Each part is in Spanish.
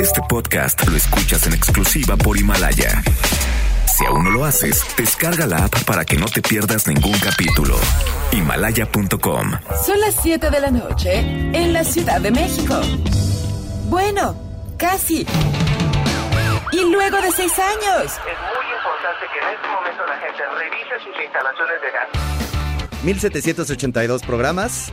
Este podcast lo escuchas en exclusiva por Himalaya. Si aún no lo haces, descarga la app para que no te pierdas ningún capítulo. Himalaya.com. Son las 7 de la noche en la Ciudad de México. Bueno, casi. Y luego de seis años. Es muy importante que en este momento la gente revise sus instalaciones de gas. 1782 programas.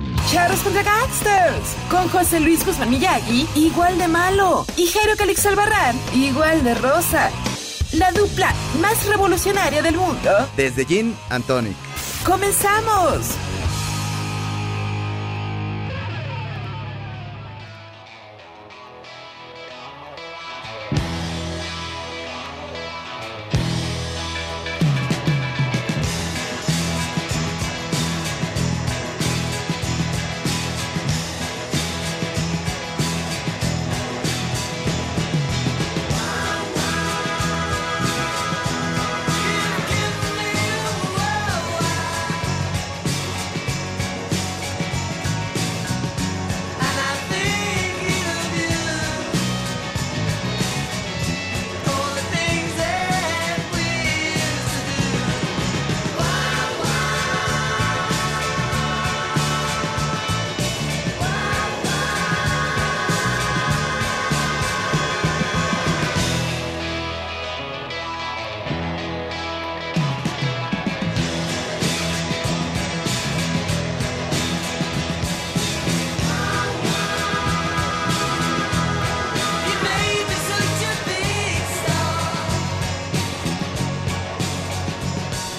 Charros contra Gangsters. Con José Luis Guzmán Miyagi, igual de malo. Y Jairo Calix Albarrán, igual de rosa. La dupla más revolucionaria del mundo. Desde Gin Antonic. ¡Comenzamos!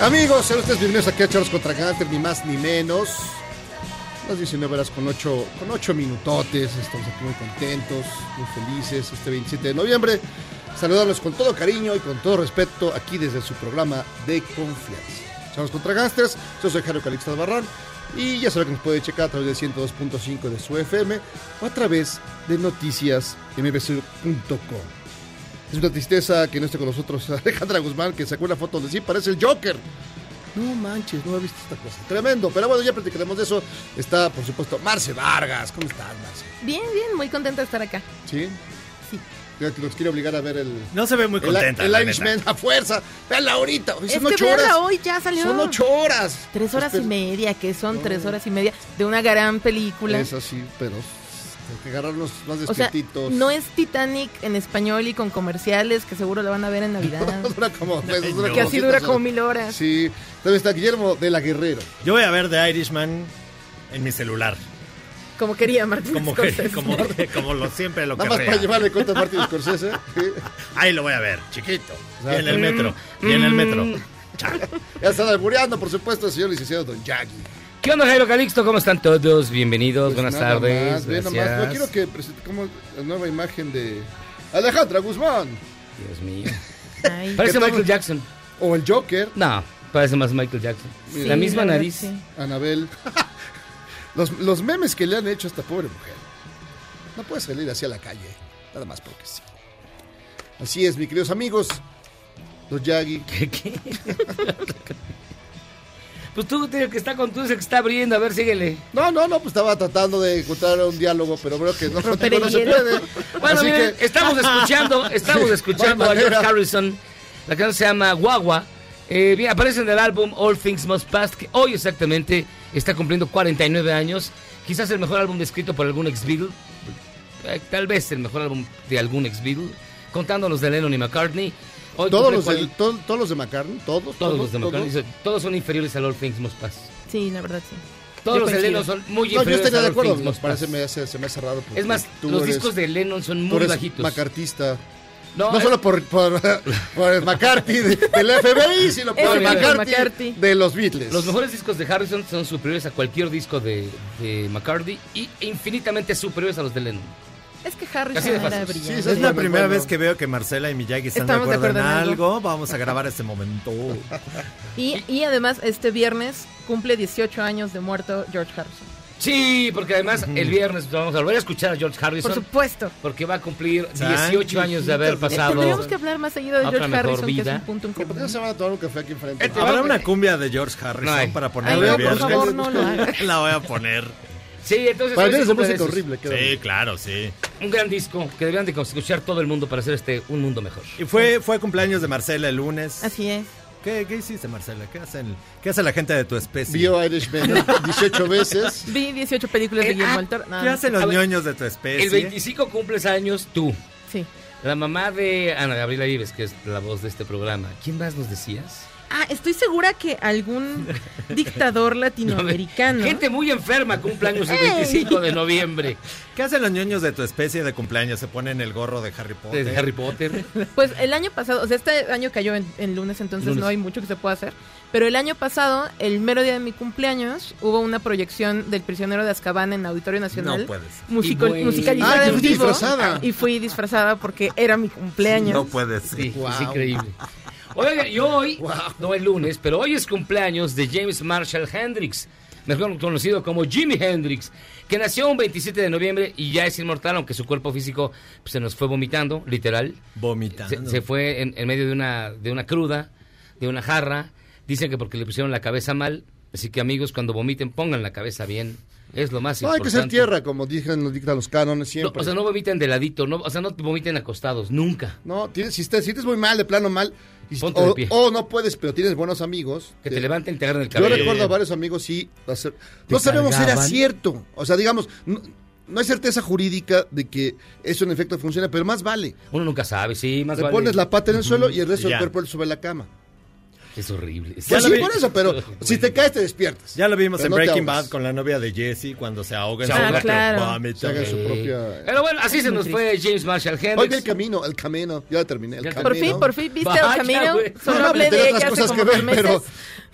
Amigos, sean ustedes bienvenidos aquí a Charlos contra Gunter, ni más ni menos. Las 19 horas con 8, con 8 minutotes. Estamos aquí muy contentos, muy felices este 27 de noviembre. Saludándolos con todo cariño y con todo respeto aquí desde su programa de confianza. Charlos contra yo soy Jairo Calixto Barrón y ya saben que nos puede checar a través del 102.5 de su FM o a través de noticiasmbc.com. Es una tristeza que no esté con nosotros Alejandra Guzmán, que sacó una foto donde sí parece el Joker. No manches, no he visto esta cosa. Tremendo, pero bueno, ya platicaremos de eso. Está, por supuesto, Marce Vargas. ¿Cómo estás, Marce? Bien, bien, muy contenta de estar acá. ¿Sí? Sí. Nos quiere obligar a ver el. No se ve muy contenta. El, Irishman a fuerza. Veanla ahorita. Son Es que ocho horas. hoy, ya salió. Son ocho horas. Tres horas y media, que son No. tres horas y media de una gran película. Es así, pero. Que agarrarnos más o sea, despiertitos. no es Titanic en español y con comerciales que seguro la van a ver en Navidad. dura como. pues, dura que como así dura como mil horas. Sí. También está Guillermo de la Guerrero. Yo voy a ver The Irishman en mi celular. Como quería Martín Como, Scorsese. como, como lo siempre lo Nada más para llevarle cuenta a Martin Scorsese. Ahí lo voy a ver, chiquito. Y en el metro. Y en el metro. Chale. Ya están albureando, por supuesto, el señor licenciado Don Yagi. ¿Qué onda, Jairo Calixto? ¿Cómo están todos? Bienvenidos, Pues buenas nada tardes. más, gracias. nomás. No quiero que presente como la nueva imagen de Alejandra Guzmán. Dios mío. Ay, Parece. Michael Jackson. O el Joker, No, parece más Michael Jackson. sí, la misma verdad, nariz. sí. Anabel. los, los memes que le han hecho a esta pobre mujer. No puede salir así a la calle. Nada más porque sí. Así es, mis queridos amigos. Don Yagi. ¿Qué, qué? Pues tú, tío, que está con tú, ese que está abriendo. A ver, síguele. No, no, no, pues estaba tratando de encontrar un diálogo, pero creo que no, no se puede. Bueno, Así miren, que estamos escuchando, estamos Sí, escuchando a George. Harrison. La canción se llama Guagua. Eh, bien, aparece en el álbum All Things Must Pass, que hoy exactamente está cumpliendo 49 años. Quizás el mejor álbum escrito por algún ex-Beatle. Eh, tal vez el mejor álbum de algún ex-Beatle. Contando los de Lennon y McCartney. Hoy todos cumple los, de, to- todos los de McCartney, todos, todos los de McCartney. Todos son inferiores al All Things Must Pass. Sí, la verdad, sí. Todos Yo los de. Lennon son muy No, yo inferiores estaría de acuerdo, Things me parece, me hace, se me hace raro. porque Es más, los eres- discos de Lennon son tú muy eres bajitos. macartista. No, No eh, solo por, por, por el McCarthy de- del FBI, sino por el McCarthy, McCarthy. de los Beatles. Los mejores discos de Harrison son superiores a cualquier disco de, de McCartney y infinitamente superiores a los de Lennon. Es que Así Harrison era brillante. Sí, Es es la primera bueno. vez que veo que Marcela y Miyagi están Estamos de de acuerdo, en en algo. algo. Vamos a grabar este momento. Y, y además, este viernes cumple 18 años de muerto George Harrison. Sí, porque además el viernes vamos a volver a escuchar a George Por Harrison. supuesto. Porque va a cumplir Santi, 18 años de haber pasado. Tendríamos que hablar más seguido de George Harrison, que es vida. un punto en ¿Por qué no común. se van a tomar un café aquí enfrente? Habrá una cumbia de George No Harrison hay. para Ay, poner no, el por viernes. favor, no lo hagas. La voy a poner. Sí, entonces. Para mí es horrible. Sí, claro, sí. Un gran disco que deberían de escuchar todo el mundo para hacer este un mundo mejor. Y fue, fue cumpleaños de Marcela el lunes. Así es. ¿Qué, qué hiciste, Marcela? ¿Qué, hacen, ¿Qué hace la gente de tu especie? Vio Irishman 18 veces. Vi 18 películas de Eh, Guillermo ah, del Toro. No, ¿Qué no. hacen los ver, ñoños de tu especie? El 25 cumples años tú. Sí. La mamá de Ana Gabriela Vives, que es la voz de este programa. ¿Quién más nos decías? Ah, estoy segura que algún dictador latinoamericano. Gente muy enferma cumpleaños el 25 de noviembre ¿Qué hacen los ñoños de tu especie de cumpleaños? ¿Se ponen el gorro de Harry Potter? de Harry Potter. Pues el año pasado, o sea, este año cayó en, en lunes, entonces Lunes. no hay mucho que se pueda hacer. Pero el año pasado, el mero día de mi cumpleaños, hubo una proyección del Prisionero de Azkaban en Auditorio Nacional. No puedes. musical- musicalizada Ah, en vivo. disfrazada. Y fui disfrazada porque era mi cumpleaños. No puedes. Sí, Wow. es increíble. Oigan, y hoy, no el lunes, pero hoy es cumpleaños de James Marshall Hendrix, mejor conocido como Jimi Hendrix, que nació un 27 de noviembre y ya es inmortal, aunque su cuerpo físico pues, se nos fue vomitando, literal. Vomitando. Se, se fue en, en medio de una, de una cruda, de una jarra. Dicen que porque le pusieron la cabeza mal. Así que amigos, cuando vomiten, pongan la cabeza bien. Es lo más No, hay que ser tierra, como dicen, nos dictan los cánones No, siempre. o sea, no vomiten de ladito, no, o sea, no vomiten acostados, nunca. No, tienes, si te sientes muy mal, de plano mal, y- Ponte de o, pie. o no puedes, pero tienes buenos amigos. Que eh, te levanten y te agarren el Yo cabello. recuerdo a varios amigos, sí, hacer- no sabemos si era cierto. O sea, digamos, no, no hay certeza jurídica de que eso en efecto funciona, pero más vale. Uno nunca sabe, sí, más Te vale. pones la pata en el suelo y el resto Ya. del cuerpo sube a la cama. Es horrible. Pues lo sí, vi. por eso, pero si te caes te despiertas. Ya lo vimos Pero en no Breaking. Bad con la novia de Jesse cuando se ahoga en Se su ahoga, claro. vómito. Se haga su propia... Pero bueno, así se nos fue James Marshall Hendrix. Oiga el camino, el camino. Ya terminé, el Ya camino. Por fin, por fin, ¿viste Vaya, el camino? güey. Solo No, hablé de ella hace cosas como que ver, pero,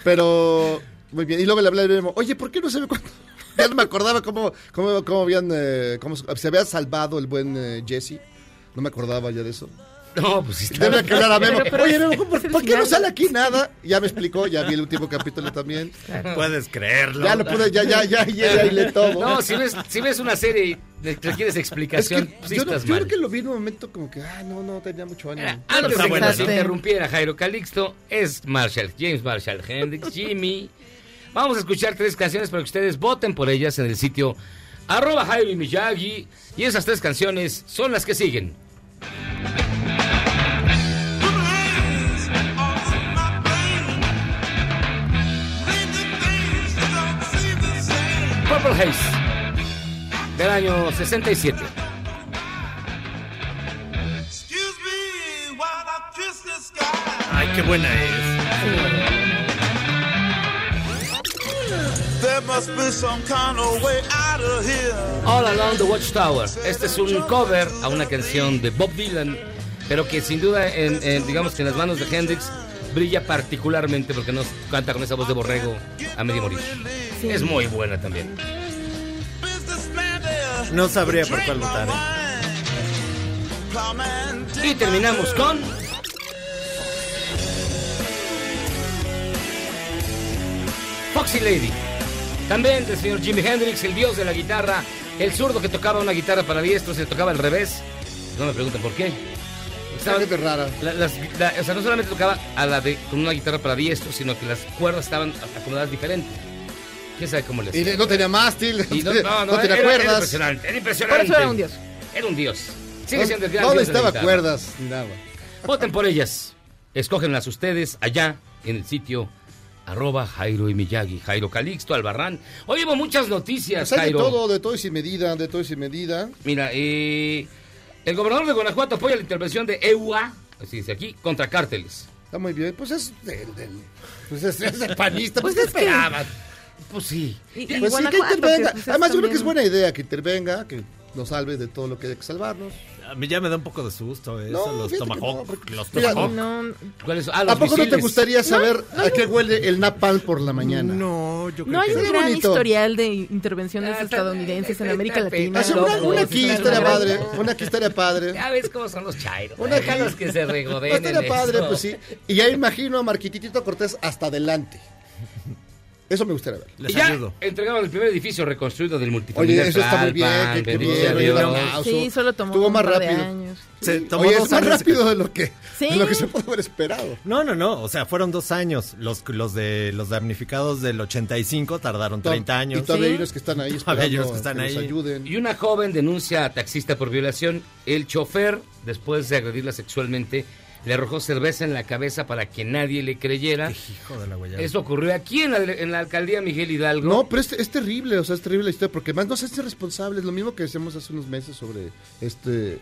pero muy bien. Y luego le hablé de Memo, oye, ¿por qué no se ve cuándo? Ya no me acordaba cómo, cómo, cómo habían, eh, cómo se había salvado el buen eh, Jesse. No me acordaba ya de eso. No, pues sí está. Debe aclarar a Memo. Pero- pero Oye, Memo, ¿por, por qué no sale aquí nada? Ya me explicó, ya vi el último capítulo también. Puedes creerlo. Ya lo pude, ya, ya, ya, ya, ya hilé todo. No, si ves, si ves una serie y le- requieres es que explicación, sí yo, no- estás yo mal. creo que lo vi en un momento como que, ah, no, no, tenía mucho ánimo. Mira, antes de que ¿no? interrumpiera Jairo Calixto, es Marshall, James Marshall Hendrix, Jimmy. Vamos a escuchar tres canciones para que ustedes voten por ellas en el sitio arroba Jairo y Miyagi. Y esas tres canciones son las que siguen. Purple Haze, del año 67. Ay, qué buena es. There must be some kind of way out of here. All Along the Watchtower. Este es un cover a una canción de Bob Dylan, pero que sin duda, en, en, digamos que en las manos de Hendrix, brilla particularmente porque nos canta con esa voz de borrego a medio morir. Sí. Es muy buena también. No sabría por cuál votar. ¿eh? Y terminamos con... Foxy Lady. También del señor Jimi Hendrix, el dios de la guitarra, el zurdo que tocaba una guitarra para diestros, se tocaba al revés. No me pregunten por qué. Esta gente rara. La- las- la- o sea, no solamente tocaba a la de, con una guitarra para diestros, sino que las cuerdas estaban acomodadas diferente. ¿Quién sabe cómo le Y hacía? no tenía mástil, Y no, no, no, no, tenía era, era cuerdas. impresionante, era impresionante. Por eso era un dios. Era un dios. Sigue siendo el gran no dios necesitaba cuerdas ni nada. Voten por ellas. Escógenlas ustedes allá en el sitio arroba Jairo y Miyagi, Jairo Calixto, Albarrán. Hoy hubo muchas noticias, Pues hay de todo, de todo y sin medida, de todo y sin medida. Mira, eh, el gobernador de Guanajuato apoya la intervención de EUA, así dice aquí, contra cárteles. Está muy bien. Pues es del, del- pues es, es del panista. Pues, Pues ¿qué es que- esperaban? Pues sí. Y, y Pues sí, que intervenga. pues, es Además, yo creo que es buena idea que intervenga, que nos salve de todo lo que hay que salvarnos. A mí ya me da un poco de susto eso, No, los que tomahawk. no, porque- los tomahawk. No. Ah, ¿A los poco no te gustaría saber a qué huele el napalm por la mañana? No, yo creo no hay que un gran bonito. historial de intervenciones Ah, está- estadounidenses en está- América está- Latina. Hace una, una está aquí estaría padre, una aquí estaría padre. Ya ves cómo son los chairos. Una aquí- Déjalos que se regodeen Estaría en padre, eso. pues sí. Y ya imagino a Marquititito Cortés hasta adelante. Eso me gustaría ver. les y ya ayudo. entregaron el primer edificio reconstruido del multifamiliar. Oye, eso está muy bien, que, que. Sí, solo tomó Estuvo un más par de rápido. años. Se tomó Oye, dos es más años. rápido de lo que, Sí. de lo que se pudo haber esperado. No, no, no. O sea, fueron dos años. Los, los de los damnificados del 85 tardaron 30 años. Y todavía Sí. hay que están ahí hay esperando que están nos ahí. ayuden. Y una joven denuncia a taxista por violación. El chofer, después de agredirla sexualmente, le arrojó cerveza en la cabeza para que nadie le creyera. Hijo de la guayaba. Eso ocurrió aquí en la, en la alcaldía Miguel Hidalgo. No, pero es, es terrible, o sea, es terrible la historia, porque más no se hace responsable. Es lo mismo que decíamos hace unos meses sobre este.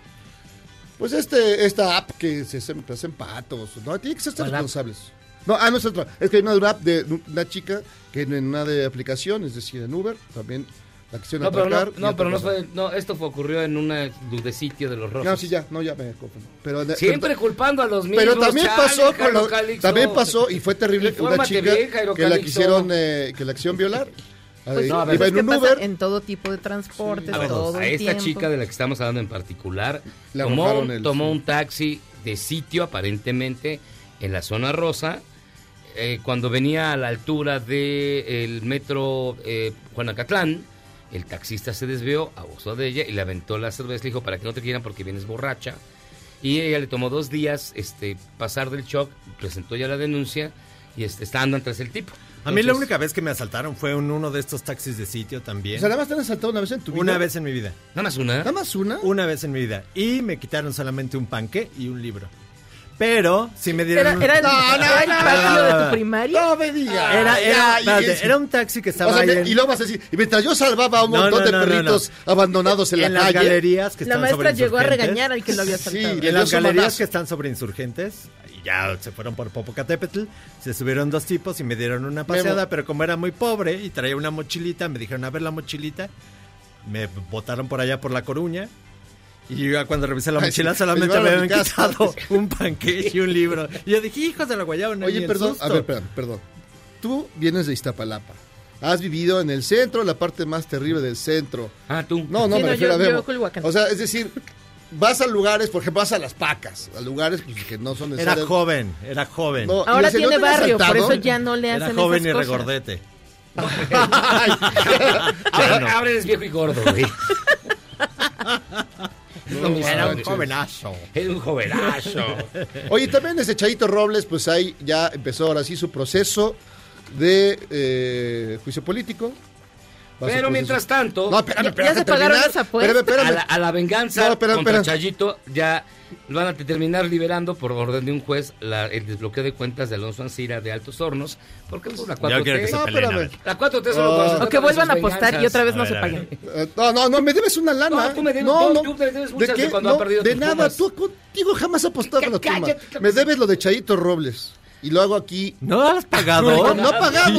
Pues este, esta app que se hacen, que hacen patos. No, tiene que ser responsables. No, ah, no es otra. Es que hay una app de una chica que en una de aplicación, es decir, en Uber, también la quisieron No, pero no, atracar. y no, pero no fue, no, esto fue, ocurrió en una de sitio de los rojos. No, sí, ya, no, ya me. Pero, Siempre culpando a los mismos. Pero también chale, pasó con Jairo Calixto. también pasó y fue terrible una chica bien, que la quisieron eh, que la quisieron violar. Pues sí, no, a ver, iba es en un Uber. en todo tipo de transportes, A ver, todo a el esta tiempo. chica de la que estamos hablando en particular, Le tomó, el- tomó sí. un taxi de sitio aparentemente en la zona rosa. eh, cuando venía a la altura del metro eh, Juanacatlán, el taxista se desvió, abusó de ella y le aventó la cerveza. Le dijo, para que no te quieran porque vienes borracha. Y ella le tomó dos días este, pasar del shock, presentó ya la denuncia y este, está andando tras el tipo. A mí la única vez que me asaltaron fue en uno de estos taxis de sitio también. O sea, nada más te han asaltado una vez en tu vida. una vez en mi vida. Nada más una. Nada más una. Una vez en mi vida. Y me quitaron solamente un panque y un libro. Pero si me dieron... Era, el, No, no, era el no, patio no, de tu primaria. No me digas. Era, era, Ya, y- espérate, y- era un taxi que estaba o sea, ahí me- en, y luego vas a decir, y mientras yo salvaba a un No, montón no, de no, no, perritos abandonados en, en la las calle. galerías que La están maestra sobre llegó a regañar al que lo había Sí, saltado. le En las galerías manazo. que están sobre insurgentes, y ya se fueron por Popocatépetl, se subieron dos tipos y me dieron una paseada, Memo. pero como era muy pobre y traía una mochilita, me dijeron, a ver la mochilita, me botaron por allá por La Coruña, y yo cuando revisé la mochila solamente me habían quitado un panque y un libro. Y yo dije, hijos de la guayaba, no Oye, perdón, susto". a ver, perdón, perdón. Tú vienes de Iztapalapa. Has vivido en el centro, la parte más terrible del centro. Ah, tú. No, no, Sí, me no, refiero yo- a Culhuacán. O sea, es decir, vas a lugares, por ejemplo, vas a las pacas, a lugares pues, que no son Era necesarios. joven, era joven. No, ¿y Ahora tiene barrio, por eso ya no le era hacen joven y esas cosas. regordete. Ahora, ahora eres viejo y gordo, güey. No Era un jovenazo. Era un jovenazo. Oye, también ese Chayito Robles, pues ahí ya empezó ahora sí su proceso de eh, juicio político. Va Pero mientras tanto, No, espérame, Ya- espérame. ya se pagaron las apuestas. Espérame, a, la, a la venganza No, contra. Chayito ya van a terminar liberando por orden de un juez la- el desbloqueo de cuentas de Alonso Ancira de Altos Hornos, porque pues, la Ya quiero que 4T... se No, peleen, ver. La 4T solo se O que vuelvan a apostar y otra vez no se paguen. Eh, No, no, no, me debes una lana. No, tú me debes- no, no, no. tú me debes ¿De muchas de qué? cuando ha No, perdido De tus nada, Pumas. tú contigo jamás apostado a Pumas. cállate. Me debes lo de Chayito Robles. Y lo hago aquí. ¿No has pagado? No.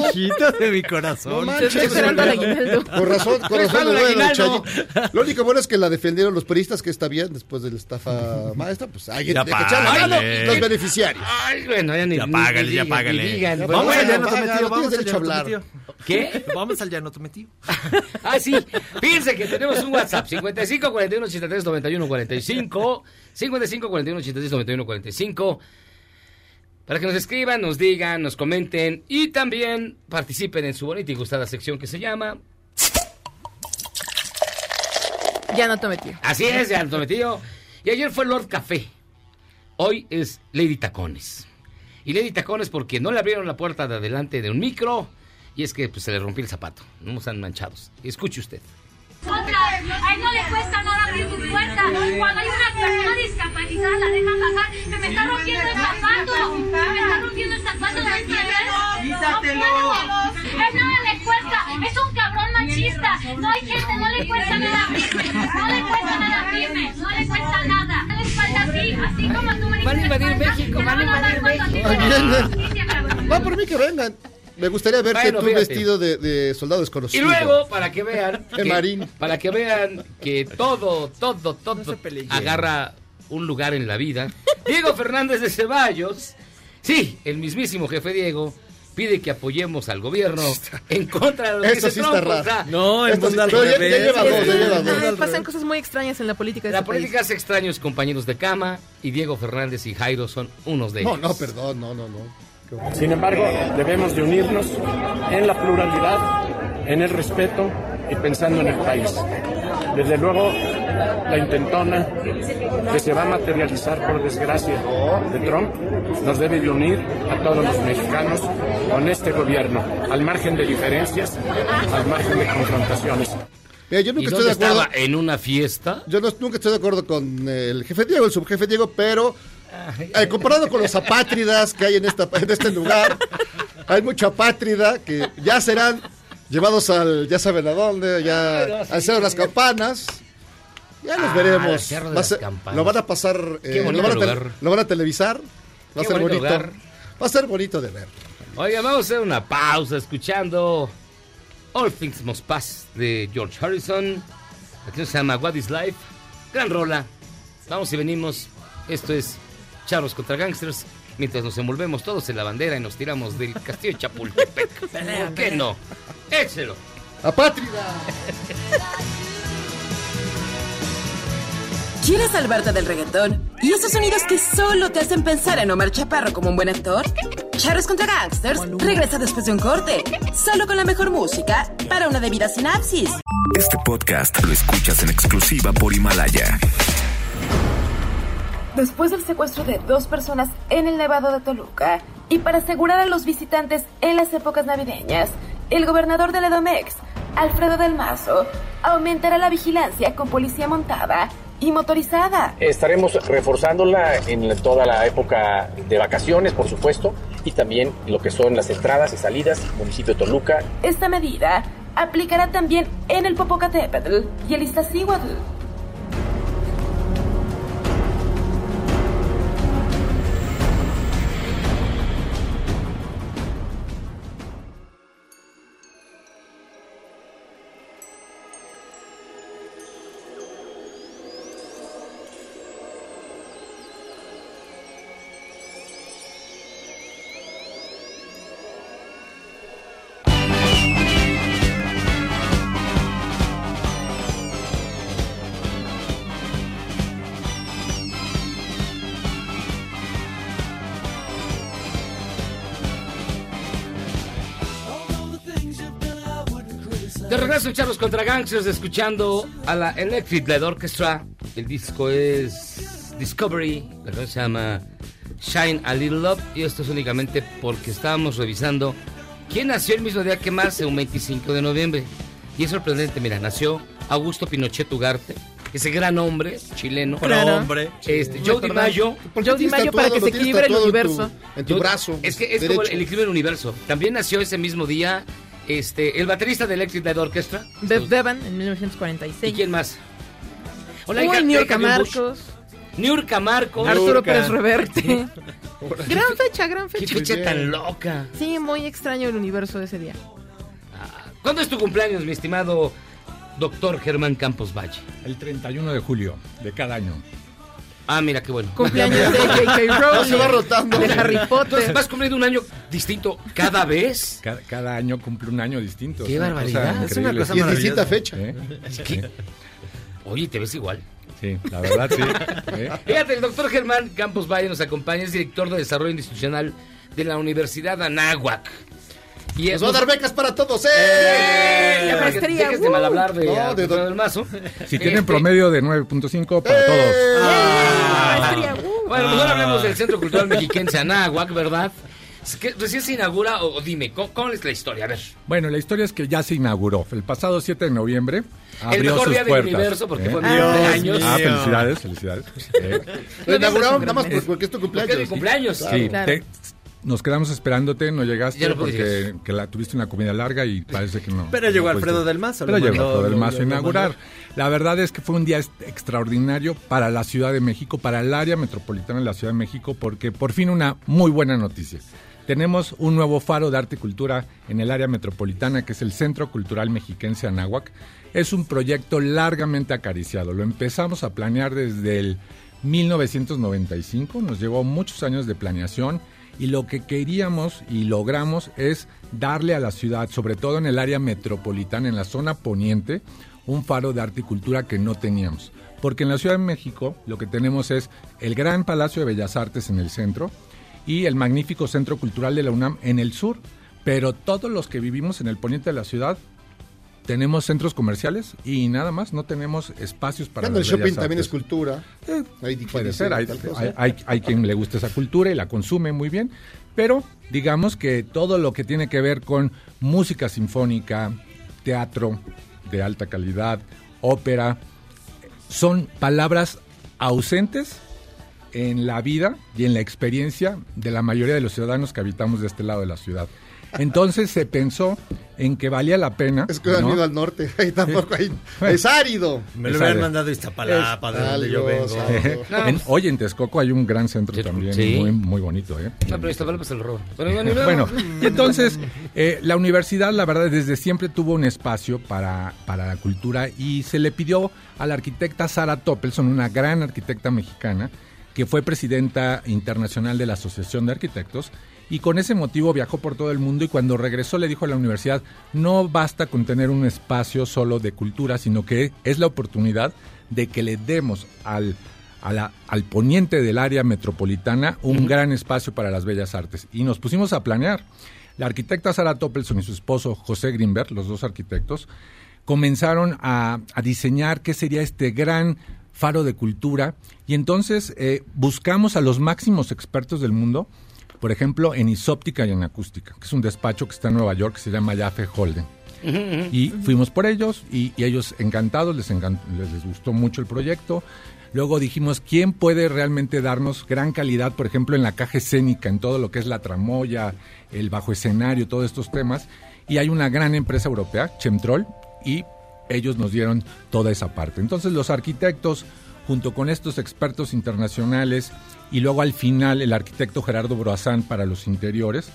Hijito de mi No corazón. manches. Estoy esperando al aguinaldo. Con razón, con razón el lo único bueno es que la defendieron los periodistas, que está bien, después de la estafa maestra, pues hay que echar la los beneficiarios. Ay, bueno, ya ni Ya págale, ya págale. Vamos al llano paga, tu no metido, vamos al metido. ¿Qué? Vamos al metido. Ah, sí. Fíjense que tenemos un WhatsApp: 55 41 83 91 45. 55 41 83 91 45. Para que nos escriban, nos digan, nos comenten y también participen en su bonita y gustada sección que se llama. Ya no tome tío. Así es, ya lo metido. Y ayer fue Lord Café. Hoy es Lady Tacones. Y Lady Tacones porque no le abrieron la puerta de adelante de un micro. Y es que pues, se le rompió el zapato. No están manchados. Escuche usted. Otra, a él no le cuesta nada abrir su puerta. Cuando hay una persona discapacitada, la dejan bajar. Se me está rompiendo el zapato. Se me está rompiendo el zapato. ¿me entiendes? No puedo. A él nada le cuesta. Es un cabrón machista. No hay gente, no le cuesta nada abrirme. No le cuesta nada abrirme. No le cuesta nada. La espalda así, así como tú me Van a dices invadir espalda, México, te van a invadir México. Va por mí que vengan. Me gustaría verte Bueno, tú fíjate. vestido de, de soldado Y desconocido. luego, para que vean, que, marín. para que vean que todo, todo, todo agarra un lugar en la vida. Diego Fernández de Ceballos, sí, el mismísimo jefe Diego, pide que apoyemos al gobierno en contra de lo que Eso sí está Trump, o raro. sea, No, el Esto sí- mundo al pero ya- ya revés. lleva dos, ya lleva dos. Ay, pasan cosas muy extrañas en la política de la este país. política hace extraños compañeros de cama y Diego Fernández y Jairo son unos de No, ellos. no, perdón, no, no, no. Sin embargo, debemos de unirnos en la pluralidad, en el respeto y pensando en el país. Desde luego, la intentona que se va a materializar por desgracia de Trump nos debe de unir a todos los mexicanos con este gobierno, al margen de diferencias, al margen de confrontaciones. Mira, yo ¿Y dónde estoy de acuerdo. estaba? ¿En una fiesta? Yo no- nunca estoy de acuerdo con el jefe Diego, el subjefe Diego, pero eh, comparado con los apátridas que hay en, esta, en este lugar, hay mucha apátrida que ya serán llevados al, ya saben a dónde, ya sí, al cerro de las sí. campanas. Ya nos Ah, veremos. de Va las ser- lo van a pasar, eh, lo, van a lugar. tele- lo van a televisar. Va a ser bonito lugar. Va a ser bonito de ver. Oiga, vamos a hacer una pausa escuchando All Things Must Pass de George Harrison. La canción se llama What is Life. Gran rola. Vamos y venimos. Esto es Charros contra Gangsters. Mientras nos envolvemos todos en la bandera y nos tiramos del castillo de Chapultepec. ¿Por qué no? Échelo. ¡Apátrida! ¿Quieres salvarte del reggaetón? ¿Y esos sonidos que solo te hacen pensar en Omar Chaparro como un buen actor? Charros contra Gangsters regresa después de un corte, solo con la mejor música para una debida sinapsis. Este podcast lo escuchas en exclusiva por Himalaya. Después del secuestro de dos personas en el Nevado de Toluca y para asegurar a los visitantes en las épocas navideñas, el gobernador de Edomex, Alfredo del Mazo, aumentará la vigilancia con policía montada y motorizada. Estaremos reforzándola en toda la época de vacaciones, por supuesto, y también lo que son las entradas y salidas, municipio de Toluca. Esta medida aplicará también en el Popocatépetl y el Iztaccíhuatl. Contra Gangsters, escuchando a la Electric Light Orchestra. El disco es Discovery, la canción se llama Shine a Little Love. Y esto es únicamente porque estábamos revisando quién nació el mismo día que Marce, un 25 de noviembre. Y es sorprendente, mira, nació Augusto Pinochet Ugarte, ese gran hombre chileno. Claro. hombre. Este, Joe Di Maggio. Joe Di Maggio para que se equilibre el universo. En tu Yo- brazo. Es que es derecho. como el, el equilibrio del universo. También nació ese mismo día este, el baterista de Electric Light Orchestra. Bev Bevan en 1946. ¿Y quién más? Hola, Uy, Niurka. Marcos. Niurka Marcos. Arturo Pérez Reverte. gran fecha, gran Qué fecha. fecha tan loca. Sí, muy extraño el universo de ese día. ¿Cuándo es tu cumpleaños, mi estimado doctor Germán Campos Valle? El 31 de julio de cada año. Ah, mira qué bueno. Cumpleaños de J.K. Rowling. se va rotando. De Harry Entonces, Potter. ¿vas cumpliendo un año distinto cada vez? Cada, cada año cumple un año distinto. Qué Es barbaridad. cosa Es una cosa Y maravillosa. distinta fecha. ¿Eh? Es que- Oye, te ves igual. Sí, la verdad sí. ¿Eh? Fíjate, el doctor Germán Campos Valle nos acompaña, es director de Desarrollo Institucional de la Universidad Anáhuac. Y Nos va a dar becas para todos, ¡eh! ¡Eh! La maestría, dejes de ¡uh! mal hablar de, No, de del Mazo. Si tienen Este, promedio de 9.5 para todos. Ah. Maestría, uh. Bueno, mejor hablemos del Centro Cultural Mexiquense Anáhuac, ¿verdad? Que recién se inaugura, o, o dime, ¿cómo, cómo es la historia? A ver. Bueno, la historia es que ya se inauguró. El pasado 7 de noviembre abrió mejor sus día del puertas. universo, porque ¿eh? fue mi cumpleaños. Ah, felicidades, felicidades. Eh, Lo inauguraron nada más por- porque es tu Porque es cumpleaños. mi cumpleaños. sí, Claro. te- nos quedamos esperándote, no llegaste no porque que la, tuviste una comida larga y parece que no. Pero llegó no. Alfredo del Mazo, Pero llegó Alfredo del Mazo a inaugurar. La verdad es que fue un día extraordinario para la Ciudad de México, para el área metropolitana de la Ciudad de México, porque por fin una muy buena noticia. tenemos un nuevo faro de arte y cultura en el área metropolitana, que es el Centro Cultural Mexiquense Anáhuac. Es un proyecto largamente acariciado. Lo empezamos a planear desde el 1995, nos llevó muchos años de planeación y lo que queríamos y logramos es darle a la ciudad, sobre todo en el área metropolitana, en la zona poniente, un faro de arte y cultura que no teníamos. Porque en la Ciudad de México lo que tenemos es el gran Palacio de Bellas Artes en el centro y el magnífico Centro Cultural de la UNAM en el sur. Pero todos los que vivimos en el poniente de la ciudad tenemos centros comerciales y nada más, no tenemos espacios para... Bueno, el shopping también es cultura. Eh, Hay Puede ser, hay, tal cosa. hay- hay- hay quien le gusta esa cultura y la consume muy bien, pero digamos que todo lo que tiene que ver con música sinfónica, teatro de alta calidad, ópera, son palabras ausentes en la vida y en la experiencia de la mayoría de los ciudadanos que habitamos de este lado de la ciudad. Entonces se pensó en que valía la pena. Es que han ¿no? ido al norte. Ahí tampoco hay. Es árido. Me lo hubieran mandado a Iztapalapa, de donde yo vengo. En- oye, en Texcoco hay un gran centro también, sí. muy, muy bonito. ¿eh? No, pero Iztapalapa bueno, y luego- Bueno, y entonces eh, la universidad, la verdad, desde siempre tuvo un espacio para, para la cultura y se le pidió a la arquitecta Sara Toppelson, una gran arquitecta mexicana, que fue presidenta internacional de la Asociación de Arquitectos, y con ese motivo viajó por todo el mundo y cuando regresó le dijo a la universidad, no basta con tener un espacio solo de cultura, sino que es la oportunidad de que le demos al, a la- al poniente del área metropolitana un gran espacio para las bellas artes. Y nos pusimos a planear. La arquitecta Sara Toppelson y su esposo José Grimberg, los dos arquitectos, comenzaron a, a diseñar qué sería este gran faro de cultura y entonces eh, buscamos a los máximos expertos del mundo, por ejemplo, en isóptica y en acústica, que es un despacho que está en Nueva York que se llama Jaffe Holden. Y fuimos por ellos y, y ellos encantados, les, encan- les, les gustó mucho el proyecto. Luego dijimos, ¿quién puede realmente darnos gran calidad, por ejemplo, en la caja escénica, en todo lo que es la tramoya, el bajo escenario, todos estos temas? Y hay una gran empresa europea, Chemtrol, y ellos nos dieron toda esa parte. Entonces los arquitectos, junto con estos expertos internacionales, y luego al final el arquitecto Gerardo Broazán para los interiores,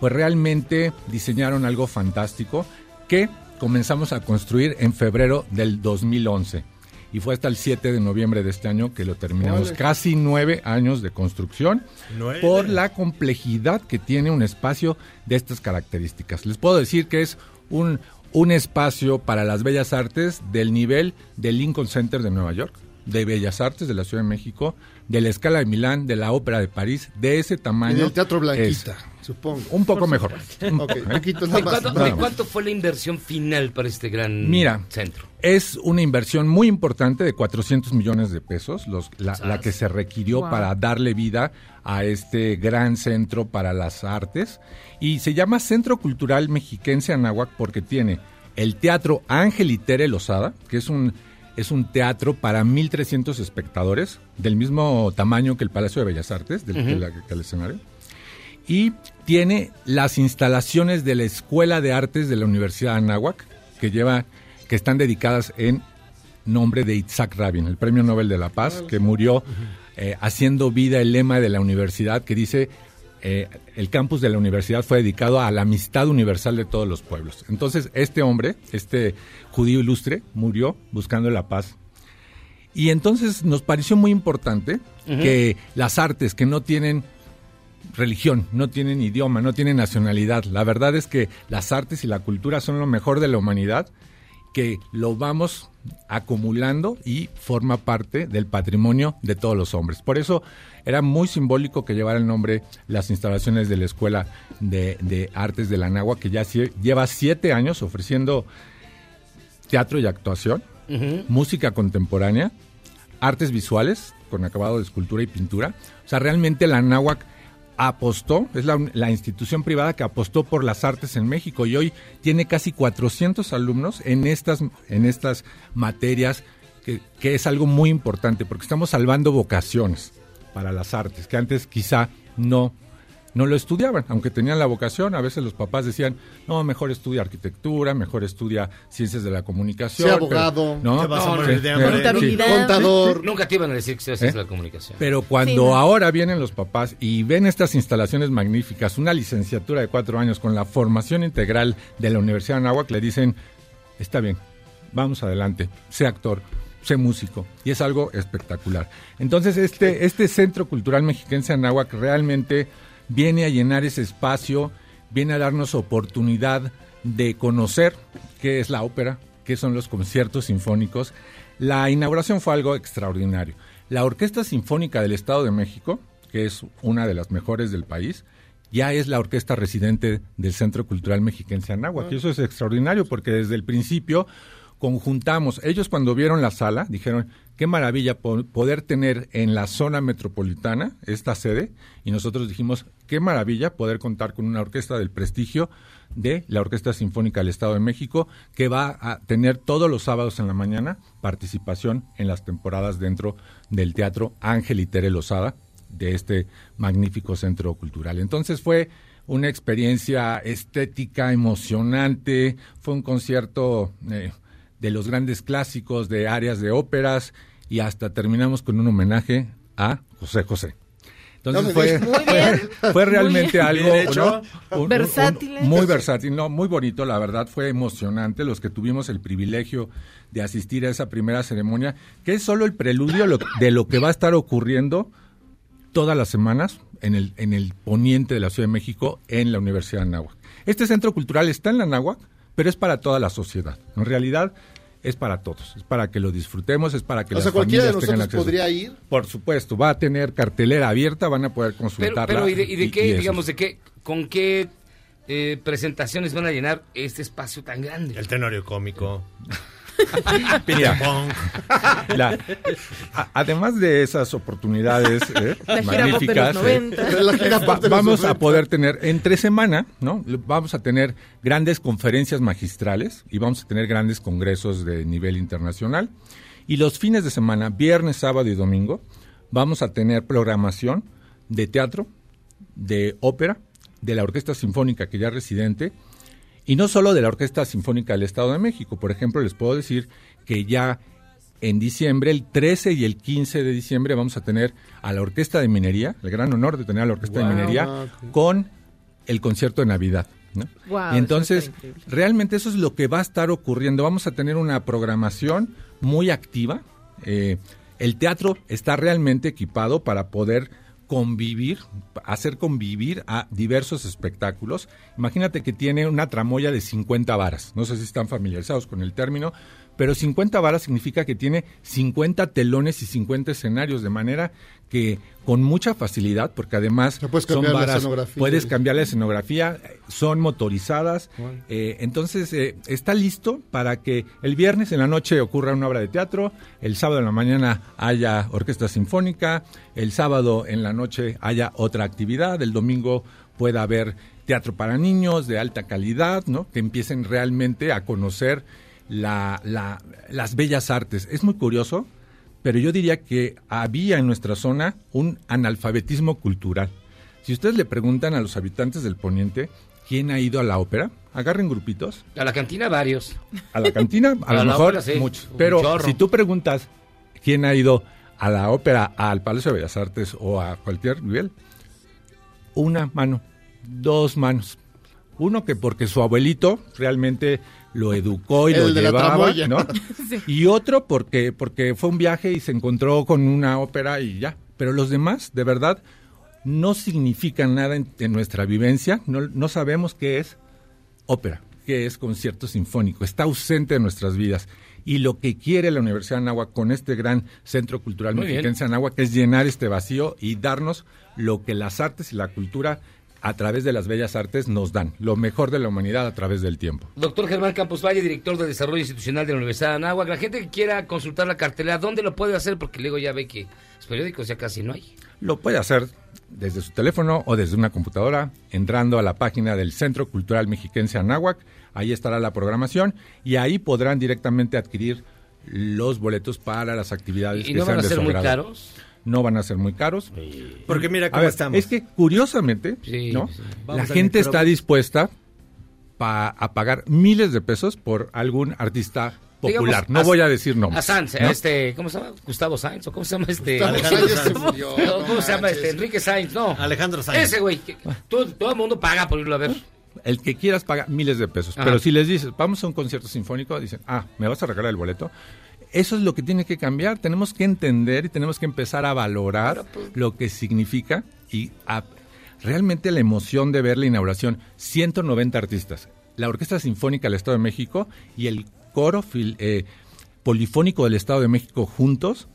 pues realmente diseñaron algo fantástico que comenzamos a construir en febrero del 2011. Y fue hasta el 7 de noviembre de este año que lo terminamos. Casi nueve años de construcción Nueve. por la complejidad que tiene un espacio de estas características. Les puedo decir que es un, un espacio para las bellas artes del nivel del Lincoln Center de Nueva York, de Bellas Artes de la Ciudad de México, de la Escala de Milán, de la Ópera de París, de ese tamaño. En el Teatro es Blanquita, supongo. Un poco mejor. Un poco, ¿eh? ¿De nada más. cuánto, de fue la inversión final para este gran Mira, centro? es una inversión muy importante de 400 millones de pesos, los- la, la que se requirió Wow. para darle vida a este gran centro para las artes. Y se llama Centro Cultural Mexiquense Anáhuac porque tiene el Teatro Ángel y Tere Lozada, que es un, es un teatro para 1.300 espectadores, del mismo tamaño que el Palacio de Bellas Artes, del, que el escenario. Y tiene las instalaciones de la Escuela de Artes de la Universidad de Anáhuac, que lleva, que están dedicadas en nombre de Itzhak Rabin, el Premio Nobel de la Paz, que murió eh, haciendo vida el lema de la universidad que dice eh, el campus de la universidad fue dedicado a la amistad universal de todos los pueblos. Entonces, este hombre, este judío ilustre, murió buscando la paz y entonces nos pareció muy importante que las artes que no tienen religión, no tienen idioma, no tienen nacionalidad, la verdad es que las artes y la cultura son lo mejor de la humanidad, que lo vamos acumulando y forma parte del patrimonio de todos los hombres. Por eso era muy simbólico que llevara el nombre las instalaciones de la Escuela de, de Artes de la Nagua, que ya lleva siete años ofreciendo teatro y actuación, música contemporánea, artes visuales con acabado de escultura y pintura. O sea, realmente la Anáhuac apostó, es la, la institución privada que apostó por las artes en México y hoy tiene casi 400 alumnos en estas, en estas materias, que, que es algo muy importante porque estamos salvando vocaciones para las artes, que antes quizá no, no lo estudiaban, aunque tenían la vocación. A veces los papás decían, no, mejor estudia arquitectura, mejor estudia ciencias de la comunicación. Sea pero- abogado, ¿no? te vas a morir de sí. Contador. Nunca te iban a decir que se hace ¿Eh? la comunicación. Pero cuando Sí, no. ahora vienen los papás y ven estas instalaciones magníficas, una licenciatura de cuatro años con la formación integral de la Universidad de Anáhuac, le dicen, está bien, vamos adelante, sé actor, sé músico. Y es algo espectacular. Entonces, este, este Centro Cultural Mexiquense de Anáhuac realmente viene a llenar ese espacio, viene a darnos oportunidad de conocer qué es la ópera, qué son los conciertos sinfónicos. La inauguración fue algo extraordinario. La Orquesta Sinfónica del Estado de México, que es una de las mejores del país, ya es la orquesta residente del Centro Cultural Mexiquense Anáhuac. Y eso es extraordinario porque desde el principio conjuntamos. Ellos cuando vieron la sala dijeron, qué maravilla po- poder tener en la zona metropolitana esta sede. Y nosotros dijimos, qué maravilla poder contar con una orquesta del prestigio de la Orquesta Sinfónica del Estado de México, que va a tener todos los sábados en la mañana participación en las temporadas dentro del Teatro Ángel y Tere Lozada, de este magnífico centro cultural. Entonces fue una experiencia estética, emocionante, fue un concierto eh, de los grandes clásicos, de áreas de óperas y hasta terminamos con un homenaje a José José. Entonces fue, fue, fue realmente algo hecho. ¿no? Un- un- Versátiles. un- muy versátil, no, muy bonito, la verdad fue emocionante los que tuvimos el privilegio de asistir a esa primera ceremonia, que es solo el preludio lo- de lo que va a estar ocurriendo todas las semanas en el, en el poniente de la Ciudad de México en la Universidad de Anáhuac. Este centro cultural está en la Anáhuac, pero es para toda la sociedad. En realidad es para todos, es para que lo disfrutemos, es para que O las sea, cualquiera de familias tengan nosotros acceso. podría ir. Por supuesto, va a tener cartelera abierta, van a poder consultarla. pero ¿y de, y de y- qué, y digamos, de qué, con qué eh, presentaciones van a llenar este espacio tan grande? El tenorio cómico. Mira, Peter Pong. la- a- además de esas oportunidades eh, La gira pop de magníficas, los eh, 90. La gira va- pop de los vamos a 90. poder tener entre semana, ¿no? Vamos a tener grandes conferencias magistrales y vamos a tener grandes congresos de nivel internacional. Y los fines de semana, viernes, sábado y domingo, vamos a tener programación de teatro, de ópera, de la Orquesta Sinfónica que ya es residente, y no solo de la Orquesta Sinfónica del Estado de México. Por ejemplo, les puedo decir que ya en diciembre, el 13 y el 15 de diciembre, vamos a tener a la Orquesta de Minería, el gran honor de tener a la Orquesta Wow, de Minería, con el concierto de Navidad. ¿no? Y entonces, realmente eso es lo que va a estar ocurriendo. Vamos a tener una programación muy activa. Eh, el teatro está realmente equipado para poder convivir, hacer convivir a diversos espectáculos. Imagínate que tiene una tramoya de 50 varas. No sé si están familiarizados con el término, pero 50 varas significa que tiene 50 telones y 50 escenarios, de manera que con mucha facilidad, porque además puedes son cambiar la varas, escenografía. puedes cambiar la escenografía, son motorizadas, eh, entonces eh, está listo para que el viernes en la noche ocurra una obra de teatro, el sábado en la mañana haya orquesta sinfónica, el sábado en la noche haya otra actividad, el domingo pueda haber teatro para niños de alta calidad, ¿no? Que empiecen realmente a conocer la, la- las bellas artes. Es muy curioso, pero yo diría que había en nuestra zona un analfabetismo cultural. Si ustedes le preguntan a los habitantes del Poniente quién ha ido a la ópera, agarren grupitos. A la cantina varios. A la cantina, a, A lo mejor ópera, sí, muchos. Pero chorro. si tú preguntas quién ha ido a la ópera, al Palacio de Bellas Artes o a cualquier nivel, una mano, dos manos. Uno que porque su abuelito realmente lo educó y El lo de llevaba. ¿no? Sí. Y otro porque, porque fue un viaje y se encontró con una ópera y ya. Pero los demás, de verdad, no significan nada en, en nuestra vivencia. No, no sabemos qué es ópera, qué es concierto sinfónico. Está ausente de nuestras vidas. Y lo que quiere la Universidad de Anáhuac con este gran centro cultural mexiquense de Anáhuac es llenar este vacío y darnos lo que las artes y la cultura a través de las bellas artes nos dan, lo mejor de la humanidad a través del tiempo. Doctor Germán Campos Valle, director de Desarrollo Institucional de la Universidad de Anáhuac. La gente que quiera consultar la cartelera, ¿dónde lo puede hacer? Porque luego ya ve que los periódicos ya casi no hay. Lo puede hacer desde su teléfono o desde una computadora, entrando a la página del Centro Cultural Mexiquense Anáhuac. Ahí estará la programación y ahí podrán directamente adquirir los boletos para las actividades ¿Y que no van sean a de ser su muy agrado. caros? No van a ser muy caros. Porque mira cómo ver, estamos. Es que curiosamente, Sí, ¿no? sí. La gente está dispuesta pa- a pagar miles de pesos por algún artista popular. Digamos, no a- voy a decir nombres. A Sainz, ¿no? este, ¿cómo se llama? Gustavo Sainz, o cómo se llama este? Alejandro no ¿Cómo se llama manches. este? Enrique Sainz, no. Alejandro Sainz. Ese güey, que- todo, todo el mundo paga por irlo a ver. El que quieras paga miles de pesos. Ajá. Pero si les dices, vamos a un concierto sinfónico, dicen, ah, ¿me vas a regalar el boleto? Eso es lo que tiene que cambiar. Tenemos que entender y tenemos que empezar a valorar lo que significa y a- realmente la emoción de ver la inauguración. 190 artistas. La Orquesta Sinfónica del Estado de México y el coro fil- eh, polifónico del Estado de México juntos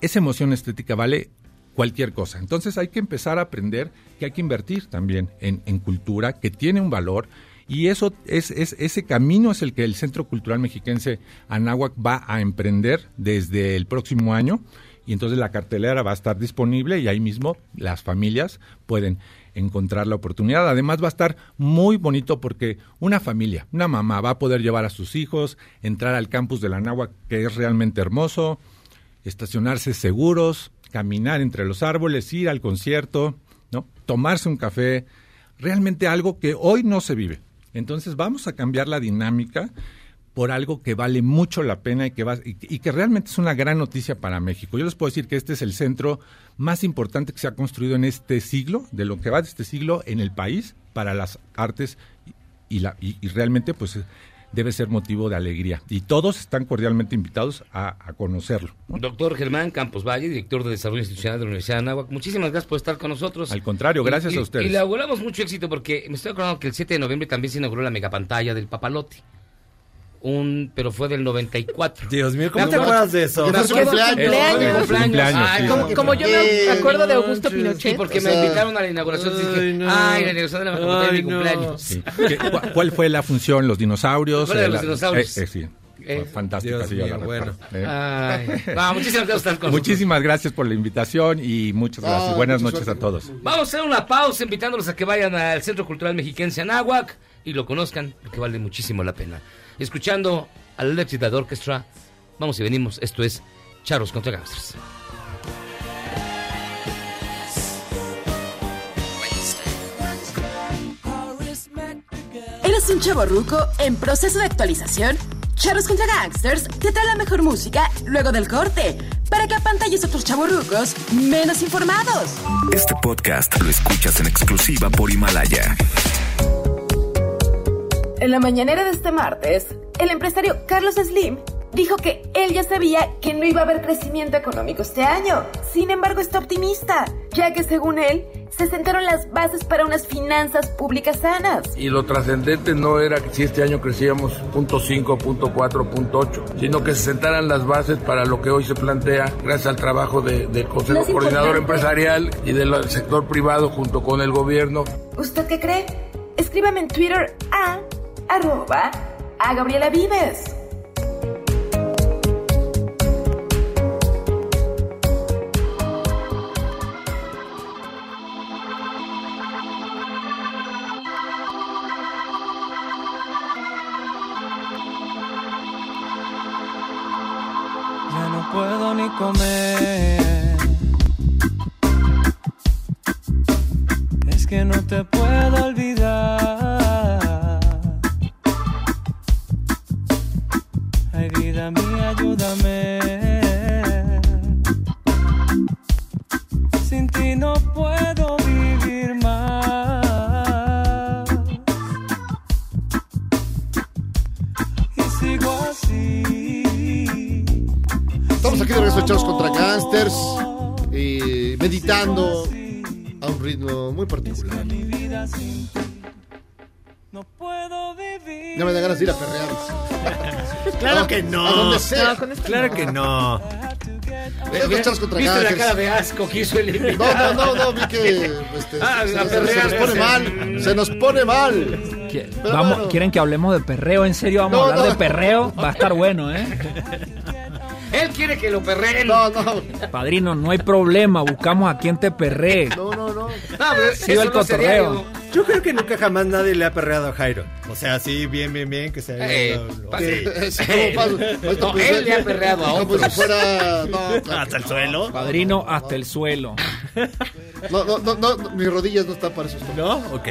esa emoción estética vale cualquier cosa. Entonces hay que empezar a aprender que hay que invertir también en, en cultura, que tiene un valor. Y eso es, es- ese camino es el que el Centro Cultural Mexiquense Anáhuac va a emprender desde el próximo año. Y entonces la cartelera va a estar disponible y ahí mismo las familias pueden encontrar la oportunidad. Además va a estar muy bonito porque una familia, una mamá va a poder llevar a sus hijos, entrar al campus de la Anáhuac, que es realmente hermoso, estacionarse seguros, caminar entre los árboles, ir al concierto, ¿no? Tomarse un café, realmente algo que hoy no se vive. Entonces vamos a cambiar la dinámica por algo que vale mucho la pena y que va y, que realmente es una gran noticia para México. Yo les puedo decir que este es el centro más importante que se ha construido en este siglo, de lo que va de este siglo en el país para las artes y, la, y, realmente pues debe ser motivo de alegría. Y todos están cordialmente invitados a, a conocerlo. ¿no? Doctor Germán Campos Valle, director de Desarrollo Institucional de la Universidad de Anáhuac. Muchísimas gracias por estar con nosotros. Al contrario, gracias Y- a ustedes. Y le auguramos mucho éxito porque me estoy acordando que el 7 de noviembre también se inauguró la megapantalla del Papalote. Un, pero fue del 94. Dios mío, ¿cómo te acuerdas de eso? Porque fue cumpleaños. Cumpleaños. sí. ¿cómo Como, yo me acuerdo de Augusto Sí, Pinochet. porque O me invitaron a la inauguración y dije, ay, no. ay, la inauguración de la megapantalla de mi cumpleaños. Sí. ¿Qué- cu- ¿Cuál fue la función? ¿Los dinosaurios? ¿Cuál Eh, los dinosaurios? eh, eh, sí. Eh, fantástica, sí, bueno. recuerdo. Eh. Ay, va, muchísimas gracias por. Muchísimas gracias por la invitación y muchas gracias. Ah, Buenas noches a todos. Vamos a hacer una pausa invitándolos a que vayan al Centro Cultural Mexiquense Anáhuac y lo conozcan porque vale muchísimo la pena. Escuchando al Electric Light Orchestra, vamos y venimos. Esto es Charros contra Gangsters. ¿Eres un chavo ruco en proceso de actualización? Charros contra Gangsters te trae la mejor música luego del corte para que apantalles a otros chavos rucos menos informados. Este podcast lo escuchas en exclusiva por Himalaya. En la mañanera de este martes, el empresario Carlos Slim dijo que él ya sabía que no iba a haber crecimiento económico este año. Sin embargo, está optimista, ya que según él, se sentaron las bases para unas finanzas públicas sanas. Y lo trascendente no era que si este año crecíamos punto .5, punto .4, punto .8, sino que se sentaran las bases para lo que hoy se plantea gracias al trabajo de- del Consejo Más Coordinador. Empresarial y del sector privado junto con el gobierno. ¿Usted qué cree? Escríbame en Twitter a arroba a Gabriela Vives. Claro no. que no. Estamos echados contra ¿Viste la Gangsters. cara de asco que hizo el No, invitado? no, no, no, vi que este, Ah, se, la se- perrea, se nos pone se- mal, se nos pone mal. ¿Qui- Pero Vamos, bueno. ¿Quieren que hablemos de perreo? ¿En serio vamos No, a hablar no. de perreo? Va a estar bueno, ¿eh? Él quiere que lo perreen. No, no. Padrino, no hay problema. Buscamos a quien te perree. No, no, no. No, pero eso el no sería cotorreo. algo. Yo creo que nunca jamás nadie le ha perreado a Jairo. O sea, sí, bien, bien, bien, que se Eh, lo- lo- pa- sí. Sí, ¿cómo pasa? No, él le ha perreado a Como si otros. fuera. No, Hasta el suelo. Padrino hasta el suelo. no, no, no, no, mis rodillas no están para eso. ¿No? Ok.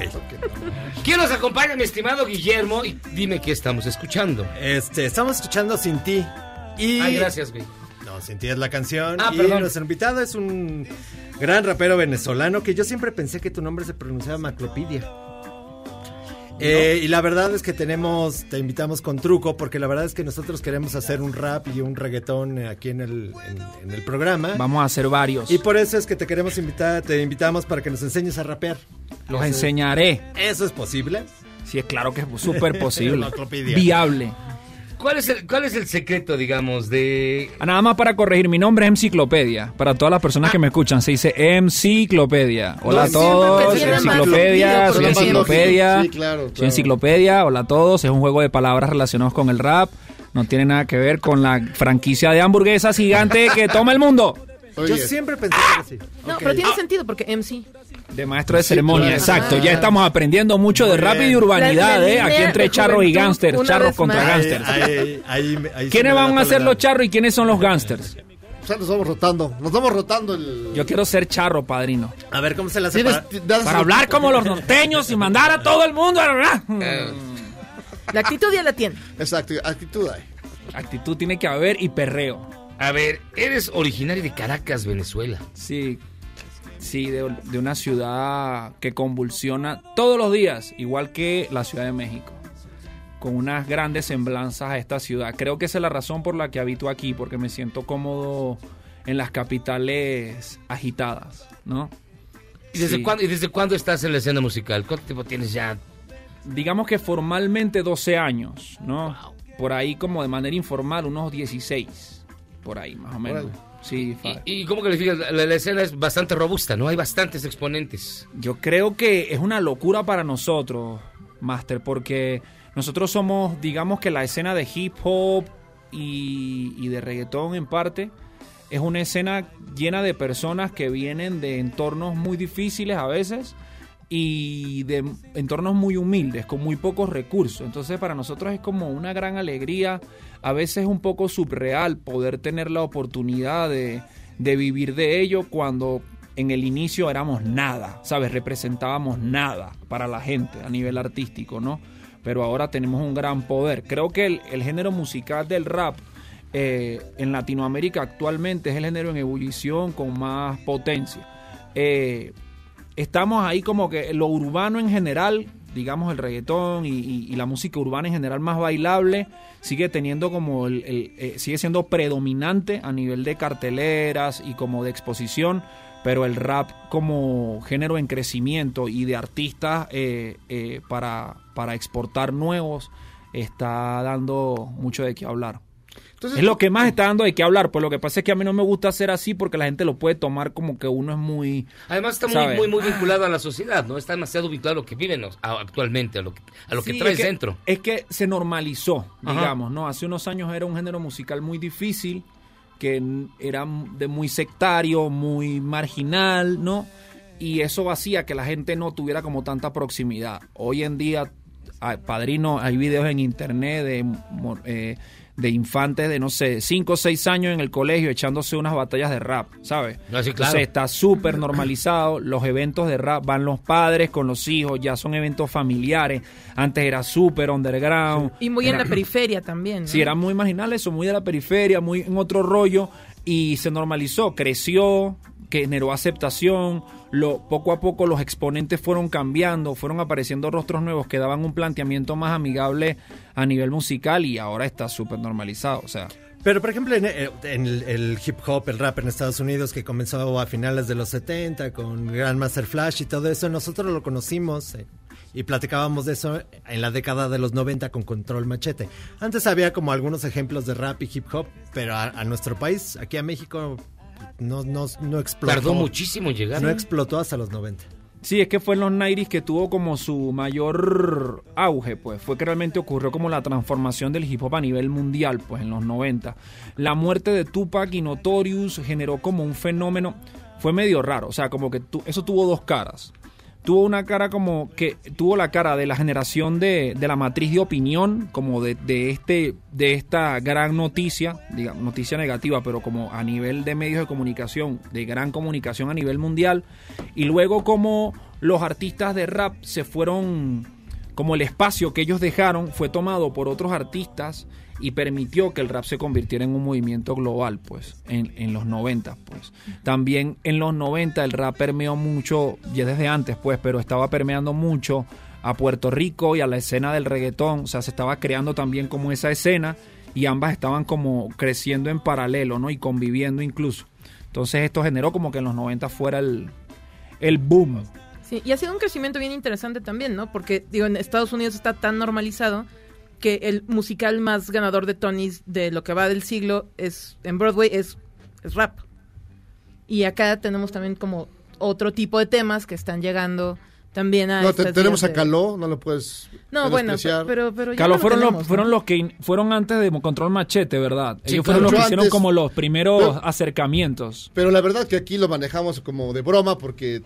¿Quién nos acompaña, mi estimado Guillermo? Y dime qué estamos escuchando. Este, estamos escuchando Sin Ti. Y... Ay, gracias, güey. Es la canción. Ah, y perdón. nuestro invitado es un gran rapero venezolano que yo siempre pensé que tu nombre se pronunciaba Maclopidia. Eh, y la verdad es que tenemos, te invitamos con truco, porque la verdad es que nosotros queremos hacer un rap y un reggaetón eh, aquí en el, en, en el programa. Vamos a hacer varios. Y por eso es que te queremos invitar, te invitamos para que nos enseñes a rapear. Los Eso- enseñaré. ¿Eso es posible? Sí, es claro que es súper posible. Viable. ¿Cuál es, el, ¿Cuál es el secreto, digamos, de... Ah, Nada más para corregir, mi nombre es Enciclopedia. Para todas las personas que me escuchan, se dice Enciclopedia. Hola a No, todos, Enciclopedia, soy Enciclopedia. Sí, claro, Soy. Enciclopedia, hola a todos. Es un juego de palabras relacionados con el rap. No tiene nada que ver con la franquicia de hamburguesas gigante que toma el mundo. Oye, Yo siempre pensé que sí. No, pero tiene sentido porque MC. De maestro de ceremonia, claro. exacto. Ya Ah. estamos aprendiendo mucho de rap y de urbanidad, ¿eh? Aquí entre charros y gángsters, charros contra gángsters. ¿Quiénes van a ser los charros y quiénes son los gángsters? o sea, nos vamos rotando. Nos vamos rotando el. Yo quiero ser charro, padrino. A ver, ¿cómo se la hace para- Para hablar como los norteños y mandar a todo el mundo. ¿verdad? La actitud ya la tiene. Exacto, actitud hay. Actitud tiene que haber y perreo. A ver, eres originario de Caracas, Venezuela. Sí, sí, de, de una ciudad que convulsiona todos los días, igual que la Ciudad de México, con unas grandes semblanzas a esta ciudad. Creo que esa es la razón por la que habito aquí, porque me siento cómodo en las capitales agitadas, ¿no? ¿Y desde, Sí. cuándo, ¿Y desde cuándo estás en la escena musical? ¿Cuánto tiempo tienes ya? Digamos que formalmente 12 años, ¿no? Por ahí como de manera informal unos 16, por ahí más o menos. Sí, ¿Y, y cómo calificas? La, la escena es bastante robusta, ¿no? Hay bastantes exponentes. Yo creo que es una locura para nosotros, Master, porque nosotros somos, digamos que la escena de hip hop y, y de reggaetón en parte, es una escena llena de personas que vienen de entornos muy difíciles a veces y de entornos muy humildes, con muy pocos recursos. Entonces para nosotros es como una gran alegría, a veces un poco subreal poder tener la oportunidad de, de vivir de ello cuando en el inicio éramos nada, ¿sabes? Representábamos nada para la gente a nivel artístico, ¿no? Pero ahora tenemos un gran poder. Creo que el, el género musical del rap eh, en Latinoamérica actualmente es el género en ebullición con más potencia. Eh, estamos ahí como que lo urbano en general, digamos el reggaetón y, la música urbana en general más bailable, sigue teniendo como el, el- eh, sigue siendo predominante a nivel de carteleras y como de exposición, pero el rap como género en crecimiento y de artistas eh, eh, para, para exportar nuevos está dando mucho de qué hablar. Entonces, Es lo que más está dando de qué hablar, pues lo que pasa es que a mí no me gusta hacer así porque la gente lo puede tomar como que uno es muy... Además está muy, muy, muy vinculado a la sociedad, ¿no? Está demasiado vinculado a lo que viven actualmente, a lo que, a lo que traes es dentro. Es que se normalizó, Ajá. digamos, ¿no? Hace unos años era un género musical muy difícil, que era de muy sectario, muy marginal, ¿no? Y eso hacía que la gente no tuviera como tanta proximidad. Hoy en día, ah, padrino, hay videos en internet de, eh, de infantes de, no sé, 5 o 6 años en el colegio echándose unas batallas de rap, ¿sabes? Ah, sí, claro. Entonces está súper normalizado. Los eventos de rap van los padres con los hijos, ya son eventos familiares. Antes era súper underground. Y muy en Era- la periferia también. ¿no? Sí, eran muy marginales, son muy de la periferia, muy en otro rollo. Y se normalizó, creció, que generó aceptación. Lo, poco a poco los exponentes fueron cambiando, fueron apareciendo rostros nuevos que daban un planteamiento más amigable a nivel musical y ahora está súper normalizado. O sea, Pero, por ejemplo, en, eh, el hip hop, el rap en Estados Unidos, que comenzó a finales de los 70 con Grandmaster Flash y todo eso, nosotros lo conocimos eh, y platicábamos de eso en la década de los 90 con Control Machete. Antes había como algunos ejemplos de rap y hip hop, pero a, a nuestro país, aquí a México, no, no, no explotó. Tardó muchísimo en llegar. No explotó hasta los 90. Sí, es que fue en los 90 que tuvo como su mayor auge, pues. Fue que realmente ocurrió como la transformación del hip hop a nivel mundial, pues, en los 90. La muerte de Tupac y Notorious generó como un fenómeno. Fue medio raro, o sea, como que tu- eso tuvo dos caras. Tuvo una cara como que tuvo la cara de la generación de, de la matriz de opinión, como de, de este de esta gran noticia, digamos, noticia negativa, pero como a nivel de medios de comunicación, de gran comunicación a nivel mundial, y luego como los artistas de rap se fueron como el espacio que ellos dejaron fue tomado por otros artistas y permitió que el rap se convirtiera en un movimiento global, pues, en, en los 90, pues. También en los 90 el rap permeó mucho, ya desde antes, pues, pero estaba permeando mucho a Puerto Rico y a la escena del reggaetón, o sea, se estaba creando también como esa escena y ambas estaban como creciendo en paralelo, ¿no? Y conviviendo incluso. Entonces esto generó como que en los 90 fuera el, el boom. Sí, y ha sido un crecimiento bien interesante también, ¿no? Porque, digo, en Estados Unidos está tan normalizado que el musical más ganador de Tonys de lo que va del siglo es en Broadway es, es rap. Y acá tenemos también como otro tipo de temas que están llegando también a No, te- tenemos a Caló, no lo puedes No, bueno, pero, pero Carlos, lo fueron, tenemos, los, ¿no? fueron los que in- fueron antes de Control Machete, ¿verdad? Sí, Ellos claro. fueron los que hicieron antes- como los primeros Pero- acercamientos. Pero la verdad que aquí lo manejamos como de broma porque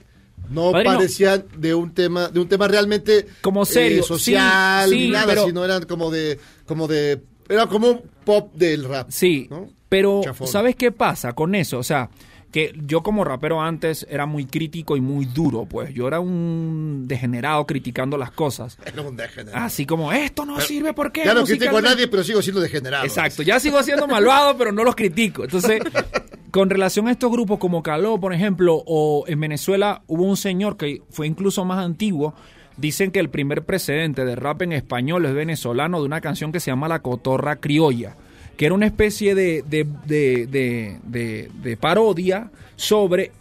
no Padrino. parecían de un tema de un tema realmente Como serio, eh, social sí, nada, pero- sino eran como de como de era como un pop del rap. Sí, ¿no? pero Chafón. ¿sabes qué pasa con eso? O sea, que yo como rapero antes era muy crítico y muy duro, pues yo era un degenerado criticando las cosas. Era un degenerado. Así como, esto no sirve porque... Ya no critico a musicalmente-". nadie, pero sigo siendo degenerado. Exacto, ya sigo siendo malvado, pero no los critico. Entonces, con relación a estos grupos como Caló, por ejemplo, o en Venezuela hubo un señor que fue incluso más antiguo, dicen que el primer precedente de rap en español es venezolano de una canción que se llama La Cotorra Criolla, que era una especie de, de, de, de- de- de parodia sobre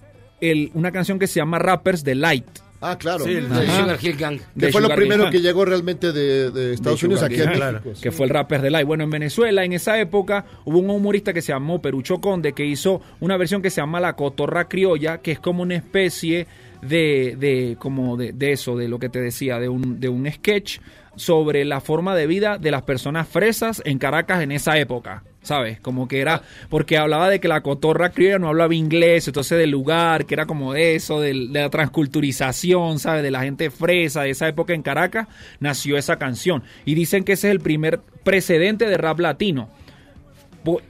una canción que se llama Rappers Delight. Ah, claro. Sí, Ajá. de Sugar Hill Gang. Que fue lo primero que llegó realmente de, de Estados de Unidos aquí México. sí. que fue el Rappers de Light. Bueno, en Venezuela, en esa época, hubo un humorista que se llamó Perucho Conde que hizo una versión que se llama La Cotorra Criolla, que es como una especie de, de como de, de eso, de lo que te decía, de un, de un sketch sobre la forma de vida de las personas fresas en Caracas en esa época. ¿Sabes? Como que era, porque hablaba de que la cotorra criolla no hablaba inglés, entonces del lugar, que era como de eso, de, la transculturización, ¿sabes? De la gente fresa de esa época en Caracas, nació esa canción. Y dicen que ese es el primer precedente de rap latino.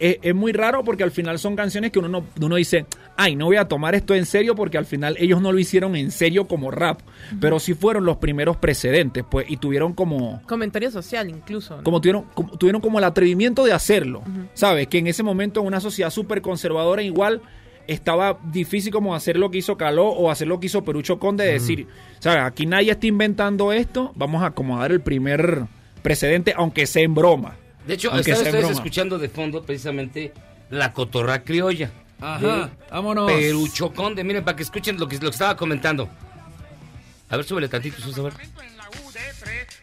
Es, es muy raro porque al final son canciones que uno, no, uno dice, ay, no voy a tomar esto en serio porque al final ellos no lo hicieron en serio como rap, pero sí fueron los primeros precedentes, pues, y tuvieron como, Comentario social incluso. ¿no? como tuvieron, como- tuvieron como el atrevimiento de hacerlo, ¿sabes? Que en ese momento en una sociedad súper conservadora igual estaba difícil como hacer lo que hizo Caló o hacer lo que hizo Perucho Conde, de decir, ¿sabes? Aquí nadie está inventando esto, vamos a acomodar el primer precedente, aunque sea en broma. De hecho, están sea ustedes broma. escuchando de fondo precisamente la cotorra criolla. Ajá, vámonos. Perucho Conde, miren, para que escuchen lo que, lo que estaba comentando. A ver, súbele tantito, Sus, a ver.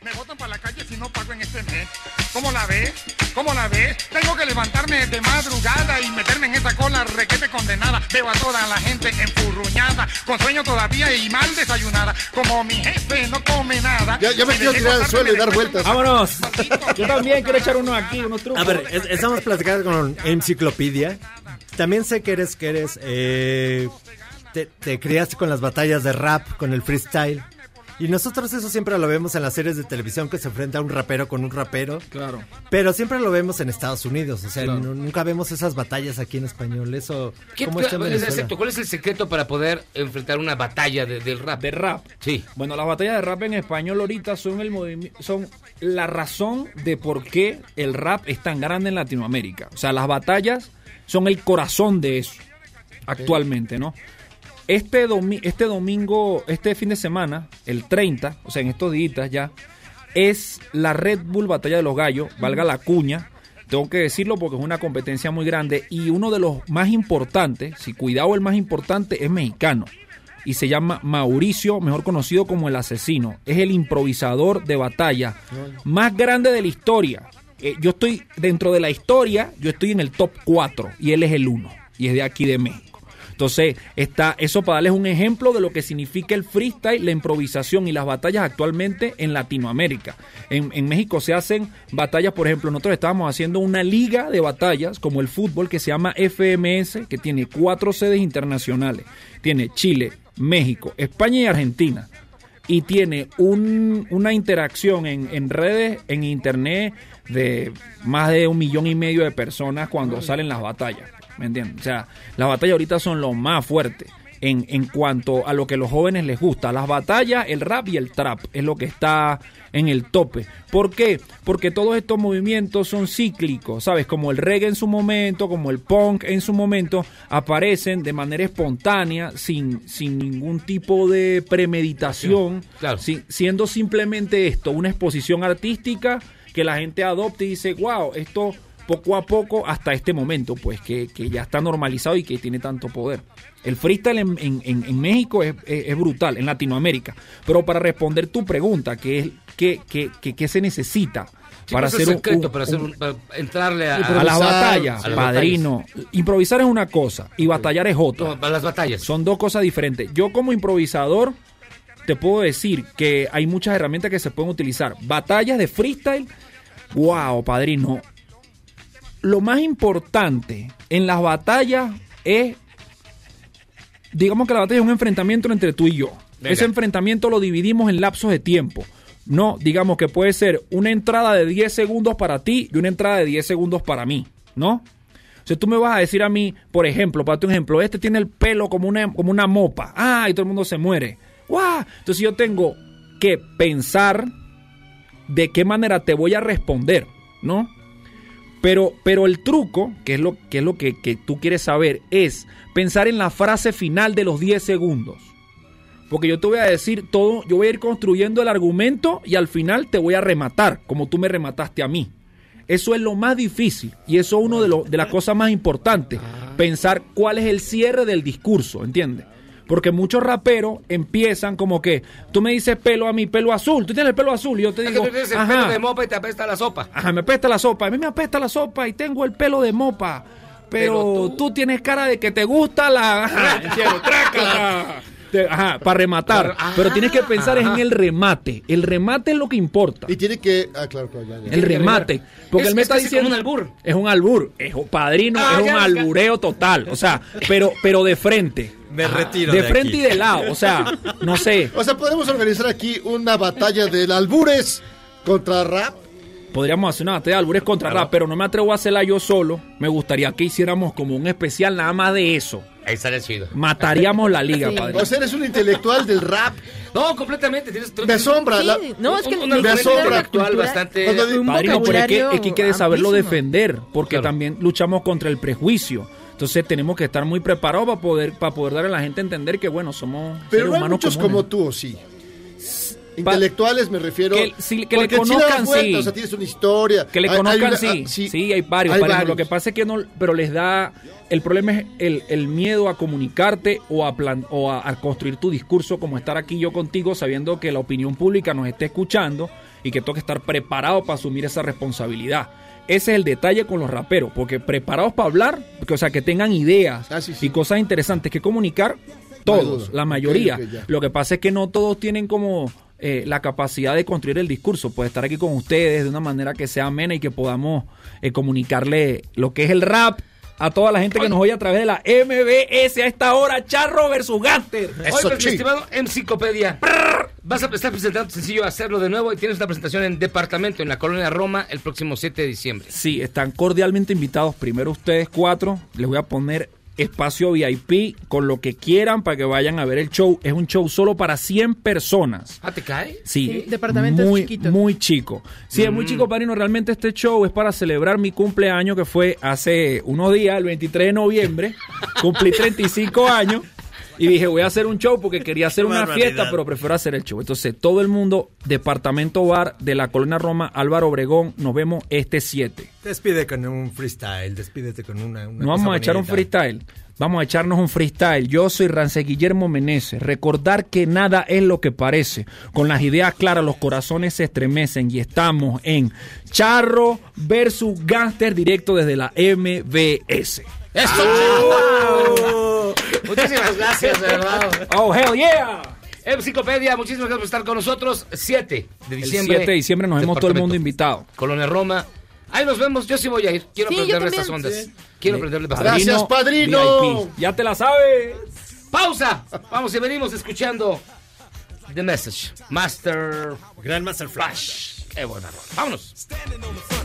Me botan para la calle si no pago en este mes. ¿Cómo la ves? ¿Cómo la ves? Tengo que levantarme de madrugada y meterme en esa cola requete condenada. Veo a toda la gente enfurruñada, con sueño todavía y mal desayunada. Como mi jefe no come nada. Ya, ya me quiero tirar al suelo y dar vueltas. Vámonos. Yo también quiero echar uno aquí, unos trucos. A ver, es- estamos platicando con Enciclopedia. También sé que eres, que eres, eh, te, te criaste con las batallas de rap, con el freestyle. Y nosotros eso siempre lo vemos en las series de televisión que se enfrenta un rapero con un rapero. Claro. Pero siempre lo vemos en Estados Unidos. O sea, Claro. nunca vemos esas batallas aquí en español. Eso, ¿Qué- ¿cómo está en exacto, ¿Cuál es el secreto para poder enfrentar una batalla de- del rap? De rap. Sí. Bueno, las batallas de rap en español ahorita son el son la razón de por qué el rap es tan grande en Latinoamérica. O sea, las batallas son el corazón de eso actualmente, ¿no? Este, domi- este domingo, este fin de semana, el 30, o sea, en estos días ya, es la Red Bull Batalla de los Gallos, valga la cuña. Tengo que decirlo porque es una competencia muy grande y uno de los más importantes, si cuidado el más importante, es mexicano y se llama Mauricio, mejor conocido como el asesino. Es el improvisador de batalla más grande de la historia. Eh, yo estoy dentro de la historia, yo estoy en el top 4 y él es el 1 y es de aquí de México. Entonces, está eso para darles un ejemplo de lo que significa el freestyle, la improvisación y las batallas actualmente en Latinoamérica. En, México se hacen batallas, por ejemplo, nosotros estábamos haciendo una liga de batallas como el fútbol que se llama FMS, que tiene cuatro sedes internacionales. Tiene Chile, México, España y Argentina. y tiene un- una interacción en, en redes, en internet, de más de un millón y medio de personas cuando salen las batallas. ¿Me entiendes? O sea, las batallas ahorita son lo más fuerte en, en cuanto a lo que a los jóvenes les gusta. Las batallas, el rap y el trap es lo que está en el tope. ¿Por qué? Porque todos estos movimientos son cíclicos, ¿sabes? Como el reggae en su momento, como el punk en su momento, aparecen de manera espontánea, sin, sin ningún tipo de premeditación, si- siendo simplemente esto, una exposición artística que la gente adopte y dice, wow, esto poco a poco hasta este momento, pues que, que ya está normalizado y que tiene tanto poder. El freestyle en, en- en- México es, es- es brutal, en Latinoamérica. Pero para responder tu pregunta, que es ¿qué, qué, qué- qué se necesita Sí, para hacer secreto, un- para, hacer un- para entrarle a, a las batallas, a las padrino. Improvisar es una cosa y batallar es otra. No, las batallas. Son dos cosas diferentes. Yo como improvisador te puedo decir que hay muchas herramientas que se pueden utilizar. Batallas de freestyle, wow, padrino. Lo más importante en las batallas es, digamos que la batalla es un enfrentamiento entre tú y yo. Venga. Ese enfrentamiento lo dividimos en lapsos de tiempo. No, digamos que puede ser una entrada de 10 segundos para ti y una entrada de 10 segundos para mí, ¿no? O sea, tú me vas a decir a mí, por ejemplo, para tu ejemplo, este tiene el pelo como una, como una mopa. Ah, y todo el mundo se muere. ¡Guau! Entonces yo tengo que pensar de qué manera te voy a responder, ¿no? Pero, pero el truco, que es lo, que, es lo que, que tú quieres saber, es pensar en la frase final de los 10 segundos. Porque yo te voy a decir todo, yo voy a ir construyendo el argumento y al final te voy a rematar, como tú me remataste a mí. Eso es lo más difícil y eso es una de, de las cosas más importantes. Pensar cuál es el cierre del discurso, ¿entiendes? Porque muchos raperos empiezan como que tú me dices pelo a mí, pelo azul, tú tienes el pelo azul y yo te Es que digo, tú tienes el "Ajá". pelo de mopa y te apesta la sopa. Ajá, me apesta la sopa. A mí me apesta la sopa y tengo el pelo de mopa. Pero, tú... tienes cara de que te gusta la. Ajá, trácala. Ajá, para rematar. Pero tienes que pensar en el remate. El remate es lo que importa. Y tiene que. Ah, claro, claro, ya, ya. El remate. Porque Es- él me es está diciendo. como un albur. Es un albur. Es un padrino, Ah, es un ya, albureo total. O sea, pero, pero de frente. Me retiro De de frente aquí. y de lado. O sea, no sé. O sea, podemos organizar aquí una batalla del albures contra rap. Podríamos hacer una batalla de albures contra rap, pero no me atrevo a hacerla yo solo. Me gustaría que hiciéramos como un especial nada más de eso. Ahí estaría chido. Mataríamos la liga, padre. O sea, eres un intelectual del rap. No, completamente. Tienes, Me asombra. la- no, es que un, me un me argumento asombra. intelectual cultura- bastante. Padrino, pero es que, es que hay que saberlo amplísimo. defender, porque también luchamos contra el prejuicio. Entonces tenemos que estar muy preparados para poder, para poder darle a la gente a entender que, bueno, somos Pero seres no hay humanos muchos comunes. como tú, ¿o sí? Intelectuales me refiero. Que- sí, que le sí conozcan, vuelta, sí. O sea, tienes una historia. Que le Hay- hay conozcan, una- sí. ah, sí. hay varios. Hay varios. Lo que pasa es que no, pero les da, el problema es el, el miedo a comunicarte o a plan, o a, a construir tu discurso como estar aquí yo contigo sabiendo que la opinión pública nos esté escuchando y que tengo que estar preparado para asumir esa responsabilidad. Ese es el detalle con los raperos, porque preparados para hablar, que, o sea, que tengan ideas y cosas interesantes que comunicar, todos, la mayoría. Lo que pasa es que no todos tienen como eh, la capacidad de construir el discurso, pues estar aquí con ustedes de una manera que sea amena y que podamos eh, comunicarle lo que es el rap a toda la gente que nos oye a través de la MBS a esta hora, Charro versus Gaster. Oye, mi estimado Enciclopedia, vas a estar presentando sencillo Hacerlo de Nuevo y tienes una presentación en Departamento en la Colonia Roma el próximo 7 de diciembre. Sí, están cordialmente invitados. Primero ustedes cuatro. Les voy a poner espacio VIP con lo que quieran para que vayan a ver el show. Es un show solo para 100 personas. ¿Ah, te cae? Sí, Sí, departamentos muy, chiquitos. muy chico. Sí, es muy Mm. chico, Padrino. Realmente este show es para celebrar mi cumpleaños que fue hace unos días, el 23 de noviembre. Cumplí 35 años. Y dije, voy a hacer un show porque quería hacer una barbaridad. fiesta, pero prefiero hacer el show. Entonces, todo el mundo, Departamento Bar de la Colonia Roma, Álvaro Obregón, nos vemos este 7. Despide con un freestyle, despídete con una. una No vamos a echar un freestyle. Vamos a echarnos un freestyle. Yo soy Rance Guillermo Meneses. Recordar que nada es lo que parece. Con las ideas claras, los corazones se estremecen y estamos en Charro versus Gangster directo desde la MBS. ¡Eso! Muchísimas gracias, de verdad. Oh, hell yeah. Enciclopedia, muchísimas gracias por estar con nosotros. 7 de diciembre. El 7 de diciembre nos vemos todo el mundo invitado. Colonia Roma. Ahí nos vemos. Yo sí voy a ir. Quiero Sí, aprenderle estas ondas. Sí. Quiero aprenderle bastante. Gracias, padrino. VIP. Ya te la sabes. Pausa. Vamos y venimos escuchando The Message. Master. Grandmaster Flash. Vámonos.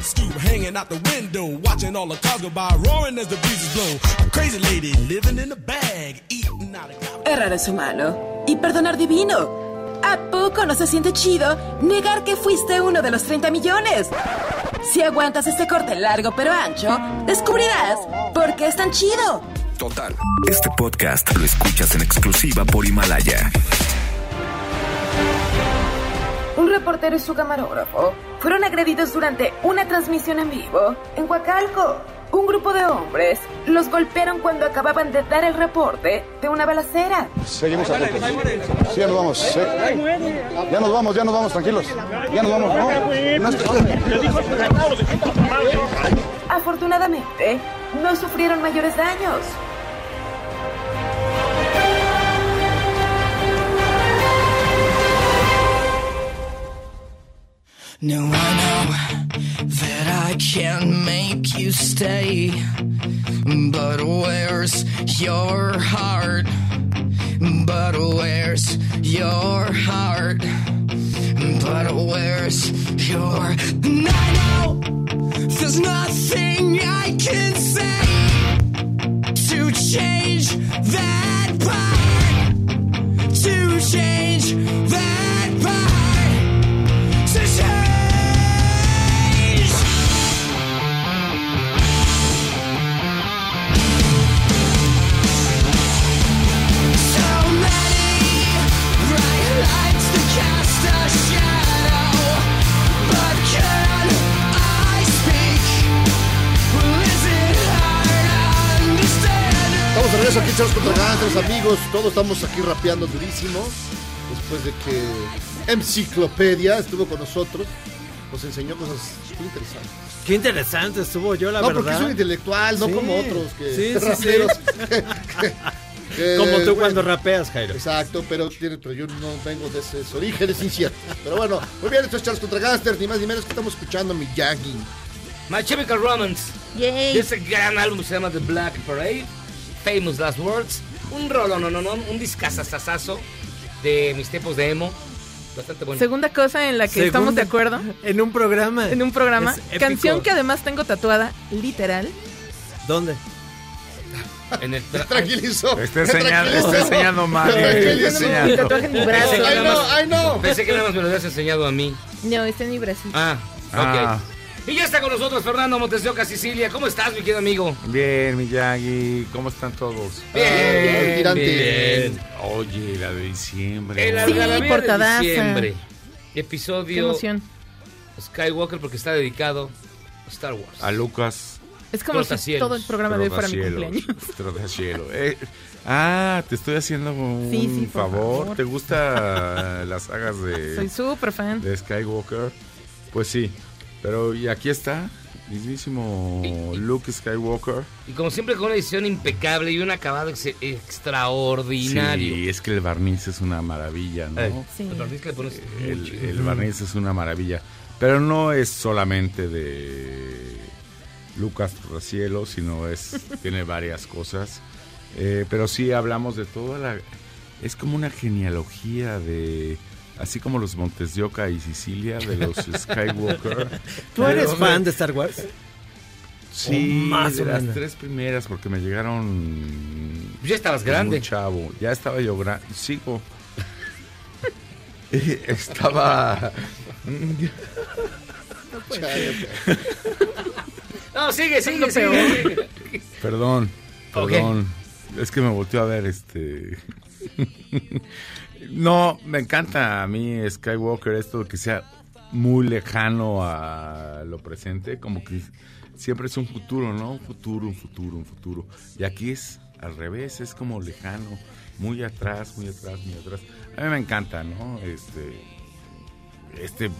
stoop, hanging out the window, watching all the cars go by, roaring as the breezes blow. A crazy lady living in a bag, eating out of Errar es humano y perdonar divino. ¿A poco no se siente chido negar que fuiste uno de los 30 millones? Si aguantas este corte largo pero ancho, descubrirás por qué es tan chido. Total. Este podcast lo escuchas en exclusiva por Himalaya. Un reportero y su camarógrafo fueron agredidos durante una transmisión en vivo en Huacalco. Un grupo de hombres los golpearon cuando acababan de dar el reporte de una balacera. Seguimos atentos. Sí, ya nos vamos. sí. Ya nos vamos, ya nos vamos, tranquilos. Ya nos vamos, ¿no? No es- Afortunadamente, no sufrieron mayores daños. No, I know that I can't make you stay. But where's your heart? But where's your heart? But where's your. And I know there's nothing I can say to change that Amigos. Todos estamos aquí rapeando durísimo. Después de que Enciclopedia estuvo con nosotros, nos enseñó cosas muy interesantes. Qué interesante estuvo yo, la no, verdad. porque es un intelectual, no Sí. como otros que Sí, sí, sí. raperos. que- que- Como tú bueno, cuando rapeas, Jairo. Exacto, pero, tiene- pero yo no vengo de esos orígenes inciertos. Pero bueno, muy bien, esto es Charles contra Gangsters, ni más ni menos que estamos escuchando mi Miyagi. My Chemical Romance. Yay. Ese gran álbum que se llama The Black Parade. Famous Last Words. Un rolo, no, no, no. Un discazazazazo de mis tiempos de emo. Bastante bueno. Segunda cosa en la que estamos de acuerdo. En un programa. En un programa. Canción que además tengo tatuada, literal. ¿Dónde? En el tranquilizó. Está enseñando, está enseñando mal. Que Ay, nada no, más- ay, no. Pensé que nada más me lo habías enseñado a mí. No, está en mi brazo. Ah, ok. Ah. Y ya está con nosotros Fernando Montes de Oca, Sicilia. ¿Cómo estás, mi querido amigo? Bien, Miyagi, ¿cómo están todos? Bien, tirante. bien. Oye, la de diciembre. El Sí, de diciembre. Qué Episodio emoción. Skywalker porque está dedicado a Star Wars. A Lucas. Es como si todo el programa de hoy fuera mi cumpleaños. Eh, ah, te estoy haciendo un Sí, sí, por favor. favor. ¿Te gusta las sagas de, Soy súper fan. de Skywalker? Pues sí. Pero y aquí está, mismísimo Luke Skywalker. Y como siempre con una edición impecable y un acabado ex- extraordinario. Sí, es que el barniz es una maravilla, ¿no? Eh, Sí. el barniz que le pones el barniz es una maravilla. Pero no es solamente de Lucas Racielo, sino es tiene varias cosas. Eh, pero sí hablamos de toda la... Es como una genealogía de... Así como los Montes de Oca y Sicilia, de los Skywalker. ¿Tú eres fan de Star Wars? Sí, O más de las menos. tres primeras, porque me llegaron. Ya estabas muy grande. chavo, ya estaba yo grande. Sigo. estaba. No, sigue, sigue, lo sigue. Perdón, perdón. Es que me volteó a ver este. No, me encanta a mí Skywalker esto que sea muy lejano a lo presente, como que siempre es un futuro, ¿no? Un futuro, un futuro, un futuro. Y aquí es al revés, es como lejano, muy atrás, muy atrás, muy atrás. A mí me encanta, ¿no? Este este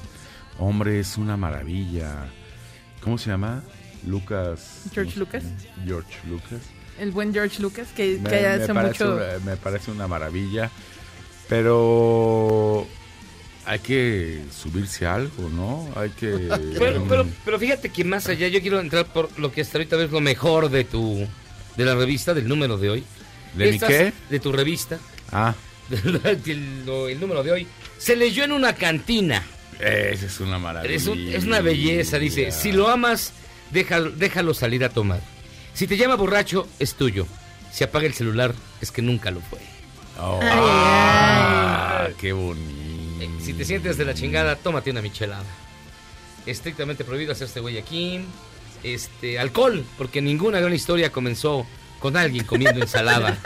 hombre es una maravilla. ¿Cómo se llama? Lucas. George Lucas. George Lucas. El buen George Lucas, que, Me, que me hace parece mucho... una, me parece una maravilla. Pero hay que subirse a algo, ¿no? Hay que... Pero, pero, pero fíjate que más allá, yo quiero entrar por lo que hasta ahorita es lo mejor de tu de la revista, del número de hoy. ¿De mi qué? De tu revista. Ah, el número de hoy. Se leyó en una cantina. Esa es una maravilla. Es, un- es una belleza, dice. Si lo amas, déjalo, déjalo salir a tomar. Si te llama borracho, es tuyo. Si apaga el celular, es que nunca lo fue. Oh, Ay, ah, qué bonito. Si te sientes de la chingada, tómate una michelada. Estrictamente prohibido hacerse güey aquí. Este, alcohol, porque ninguna gran historia comenzó con alguien comiendo ensalada.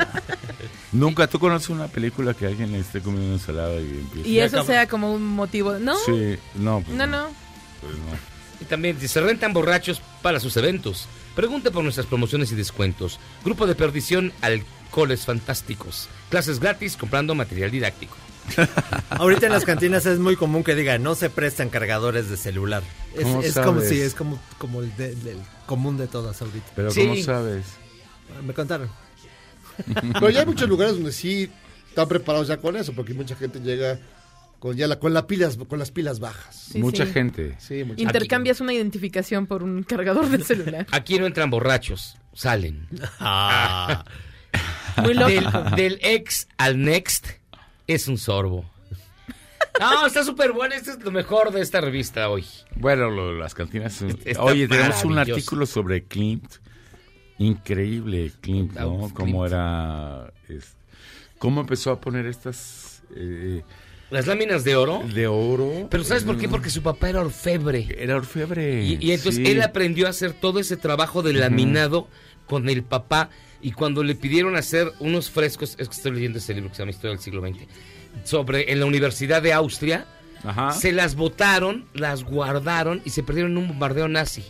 Nunca tú conoces una película que alguien esté comiendo ensalada y empieza Y eso sea como un motivo. No, Sí, no. pues no, no. pues no. Y también si se rentan borrachos para sus eventos. Pregunte por nuestras promociones y descuentos. Grupo de perdición, alcoholes fantásticos. Clases gratis comprando material didáctico. Ahorita en las cantinas es muy común que digan no se prestan cargadores de celular. Es, ¿Cómo es como sabes? si es como, como el, de- común de todas ahorita. Pero ¿cómo sabes? Me contaron. Pero ya hay muchos lugares donde sí están preparados ya con eso, porque mucha gente llega con ya la, con, la pilas, con las pilas bajas. Sí, Mucha sí. gente. Sí, mucha Intercambias una identificación por un cargador de celular. Aquí no entran borrachos, salen. Ah. Muy lógico. Del, del ex al next es un sorbo. No, está súper bueno. Esto es lo mejor de esta revista hoy. Bueno, lo- las cantinas. son- Está Oye, tenemos un artículo sobre Klimt. Increíble, Klimt, ¿no? Cómo era. es- cómo empezó a poner estas. eh, Las láminas de oro. de oro. Pero ¿sabes por qué? Mm, Porque su papá era orfebre. Era orfebre. Y, y entonces sí. él aprendió a hacer todo ese trabajo de laminado con el papá. Y cuando le pidieron hacer unos frescos, es que estoy leyendo ese libro que se llama Historia del siglo XX, sobre en la Universidad de Austria, Ajá. se las botaron, las guardaron y se perdieron en un bombardeo nazi.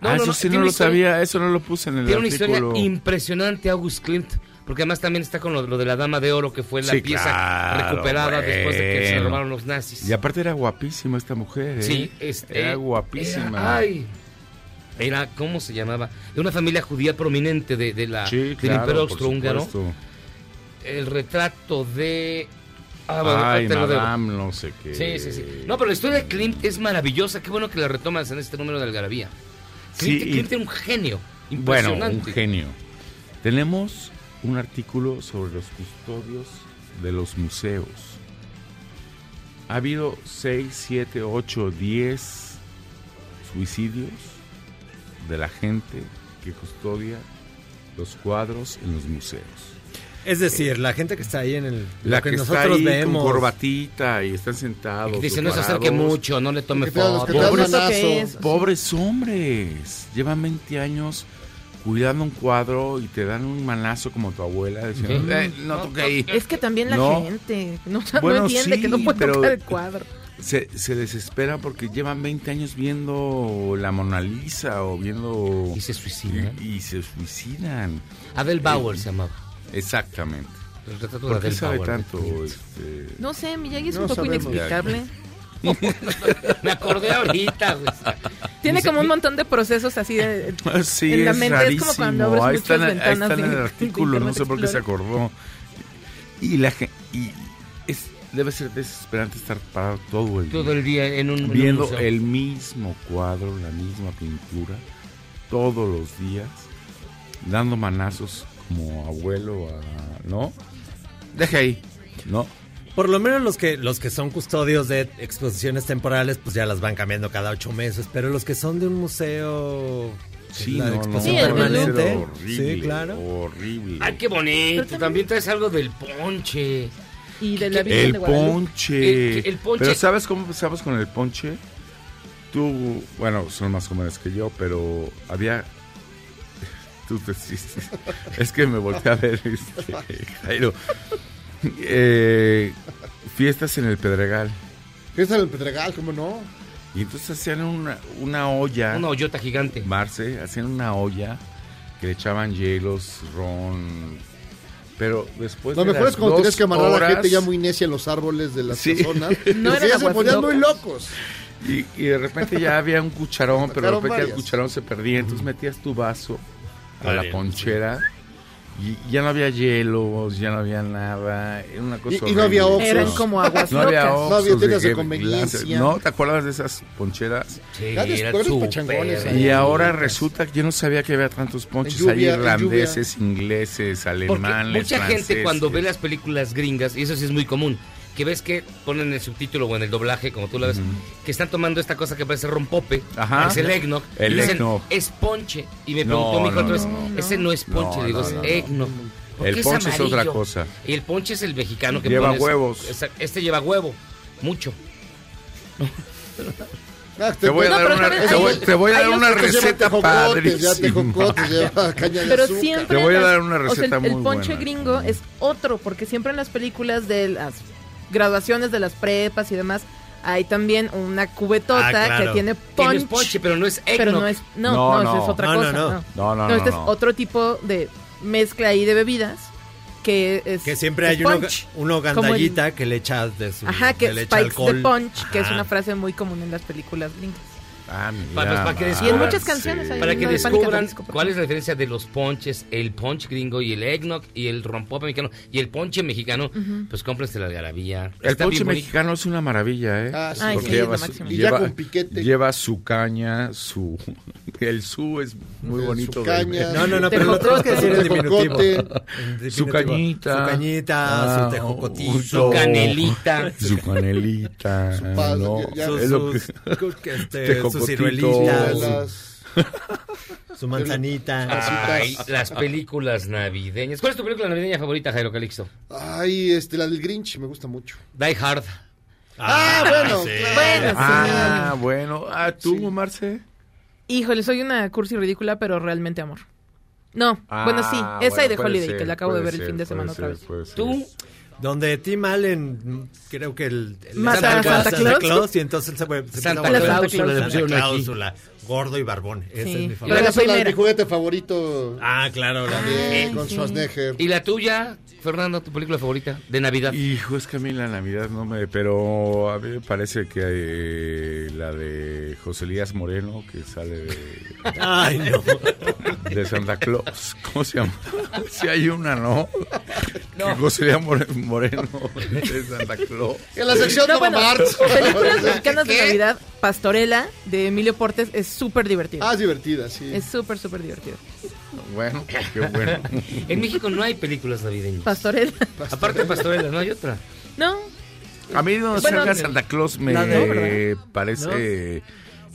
ah, eso sí tiene no una lo sabía, eso no lo puse en el Tiene una artículo. historia impresionante, August Klimt. Porque además también está con lo, lo de la Dama de Oro, que fue la Sí, pieza claro, recuperada después de que se bueno. robaron los nazis. Y aparte era guapísima esta mujer, ¿eh? Sí, este, Era guapísima. Era, ay, era, ¿cómo se llamaba? De una familia judía prominente de, de la, Sí, del claro, Imperio por Austrohúngaro. El retrato de... Ah, bueno, Ay, madame, no sé qué. Sí, sí, sí. No, pero la historia de Klimt es maravillosa. Qué bueno que la retomas en este número de Algarabía. Klimt, Sí, y- Klimt era un genio. Bueno, Impresionante. un genio. Tenemos un artículo sobre los custodios de los museos. Ha habido 6, 7, 8, 10 suicidios de la gente que custodia los cuadros en los museos. Es decir, la gente que está ahí en el La lo que, que, está nosotros ahí vemos. con corbatita y están sentados. Y que dice, no se acerque mucho, no le tome fotos. Pobres, pobres hombres, llevan 20 años cuidando un cuadro y te dan un manazo como tu abuela diciendo. "Eh, no toque ahí. Es que también la No. gente no, entiende sí, que no puede pero- tocar el cuadro. Se, se desesperan porque llevan 20 años viendo la Mona Lisa o viendo... Y se suicidan. Y, y se suicidan. Adele Bauer se llamaba. Exactamente. El retrato de ¿Por qué Adele sabe Bauer de tanto? Este? No sé, Miyagi es No un poco sabemos. inexplicable. Me acordé ahorita, güey. Tiene como un montón de procesos así de, Sí, en la es mente. rarísimo. Es como cuando abres ahí muchas está, en- ahí ventanas está en de- el de artículo, no sé por qué se acordó. Y la gente... Y debe ser desesperante estar parado todo el día. Todo el día en un, en un viendo el mismo cuadro, la misma pintura, todos los días, dando manazos como abuelo a... ¿No? Deje ahí, ¿no? Por lo menos los que los que son custodios de exposiciones temporales, pues ya las van cambiando cada ocho meses. Pero los que son de un museo, que Sí, la no, exposición permanente, horrible, sí, claro. horrible. Ay, qué bonito. Pero También traes algo del ponche. Y de la Virgen El de Guadalupe. ponche. El- el ponche- Pero ¿sabes cómo empezamos con el ponche? Tú, bueno, son más jóvenes que yo, pero había... Tú te Es que me volteé a ver, este, Jairo. Eh, fiestas en el Pedregal. Fiesta del Pedregal, ¿cómo no? Y entonces hacían una, una olla. Una hoyota gigante. Marce, hacían una olla que le echaban hielos, ron. Pero después. Lo de mejor las es cuando tienes que amarrar a la gente ya muy necia en los árboles de las Sí. personas. No eran se ponían muy locos. Y, y de repente ya había un cucharón, pero de repente el cucharón se perdía. Entonces metías tu vaso a la ponchera y ya no había hielos, ya no había nada. Era una cosa Y- y no había. Oxxos. Eran como aguas No había. Oxxos No había de tiendas de conveniencia. ¿No? ¿Te acuerdas de esas poncheras? Sí, Ya después era los súper. pachangones. Y ahora resulta que yo no sabía que había tantos ponches lluvia, ahí, en irlandeses, ingleses, Porque alemanes, mucha gente cuando ve las películas gringas, y eso sí es muy común, que ves que ponen en el subtítulo o en el doblaje, como tú lo ves, que están tomando esta cosa que parece rompope, Ajá. es el eggnog, El y dicen, eggnog. es ponche. Y me No, preguntó mi hijo no, otra vez, no. ese no es ponche, No, digo, no, es no, no. eggnog. ¿Por El ponche es otra cosa. Y el ponche es el mexicano que Lleva pones- huevos. Esa- Este lleva huevo, mucho. Te voy a No, una, también te voy, te voy a dar una receta de Pero siempre. Te voy a dar una o sea, receta el, ponche buena. gringo es otro, porque siempre en las películas de las graduaciones de las prepas y demás. Hay también una cubetota Ah, claro. que tiene punch. ponche, pero no es Pero eggnog. no es. No, No, no, no. es otra No, no, cosa. no. No, No, no, este es otro tipo de mezcla ahí de bebidas. Que es. Que siempre hay uno, punch. uno el- gandallita que le echa de su. Ajá, que le echa alcohol. de punch, que es una frase muy común en las películas gringas. Ah, mira, Para, pues, para que man, Y en descubran, muchas canciones hay para que descubran Disco, cuál es la diferencia de los ponches, el ponche gringo y el eggnog y el rompope mexicano y el ponche mexicano, Ujú. pues cómprense la algarabía. El Está ponche mexicano es una maravilla, ¿eh? Ah, sí. Ay, Porque sí, es lleva, lo su, lleva, con piquete. lleva su caña, su... El su es muy Su bonito. de- caña. No, no, no, pero lo tenemos que decir en diminutivo. Su cañita. Su cañita, Ah, su tejocotito. Su canelita. Su canelita. Su pa- no, ya- es lo que- sus- que este, Sus ciruelitas, su manzanita. Ay, las películas navideñas. ¿Cuál es tu película navideña favorita, Jairo Calixto? Ay, este, la del Grinch me gusta mucho. Die Hard. Ah, bueno, sí. Bueno, sí. Ah, bueno. Ah, ¿tú, Marce? Híjole, soy una cursi ridícula, pero realmente amor. No, bueno, sí, Ah, esa y de Holiday, ser, que la acabo de ver el fin de semana otra vez. ¿Tú? Donde Tim Allen, creo que el, el- Mata a Santa Claus. y entonces se, fue- se Santa empezó a volver- Cláusula Santa. Cláusula, gordo y barbón. Ese Sí. es mi Pero favorito. la Esa es la de primera. mi juguete favorito. Ah, claro, la también, Ay, con sí. Schwarzenegger. ¿Y la tuya, Fernando, tu película favorita de Navidad? Hijo, es que a mí la Navidad no me... Pero a mí me parece que eh, la de José Elías Moreno, que sale de, Ay, no. de Santa Claus. ¿Cómo se llama? Si hay una, ¿no? Que José Elías More- Moreno de Santa Claus. En la sección No, de bueno, películas mexicanas de Navidad, Pastorela, de Emilio Portes, es súper divertida. Ah, es divertida, sí. Es súper, súper divertida. Bueno, qué bueno. En México no hay películas navideñas. Pastorela. Aparte de Pastorela, no hay otra. No, A mí no Bueno, Santa Claus me parece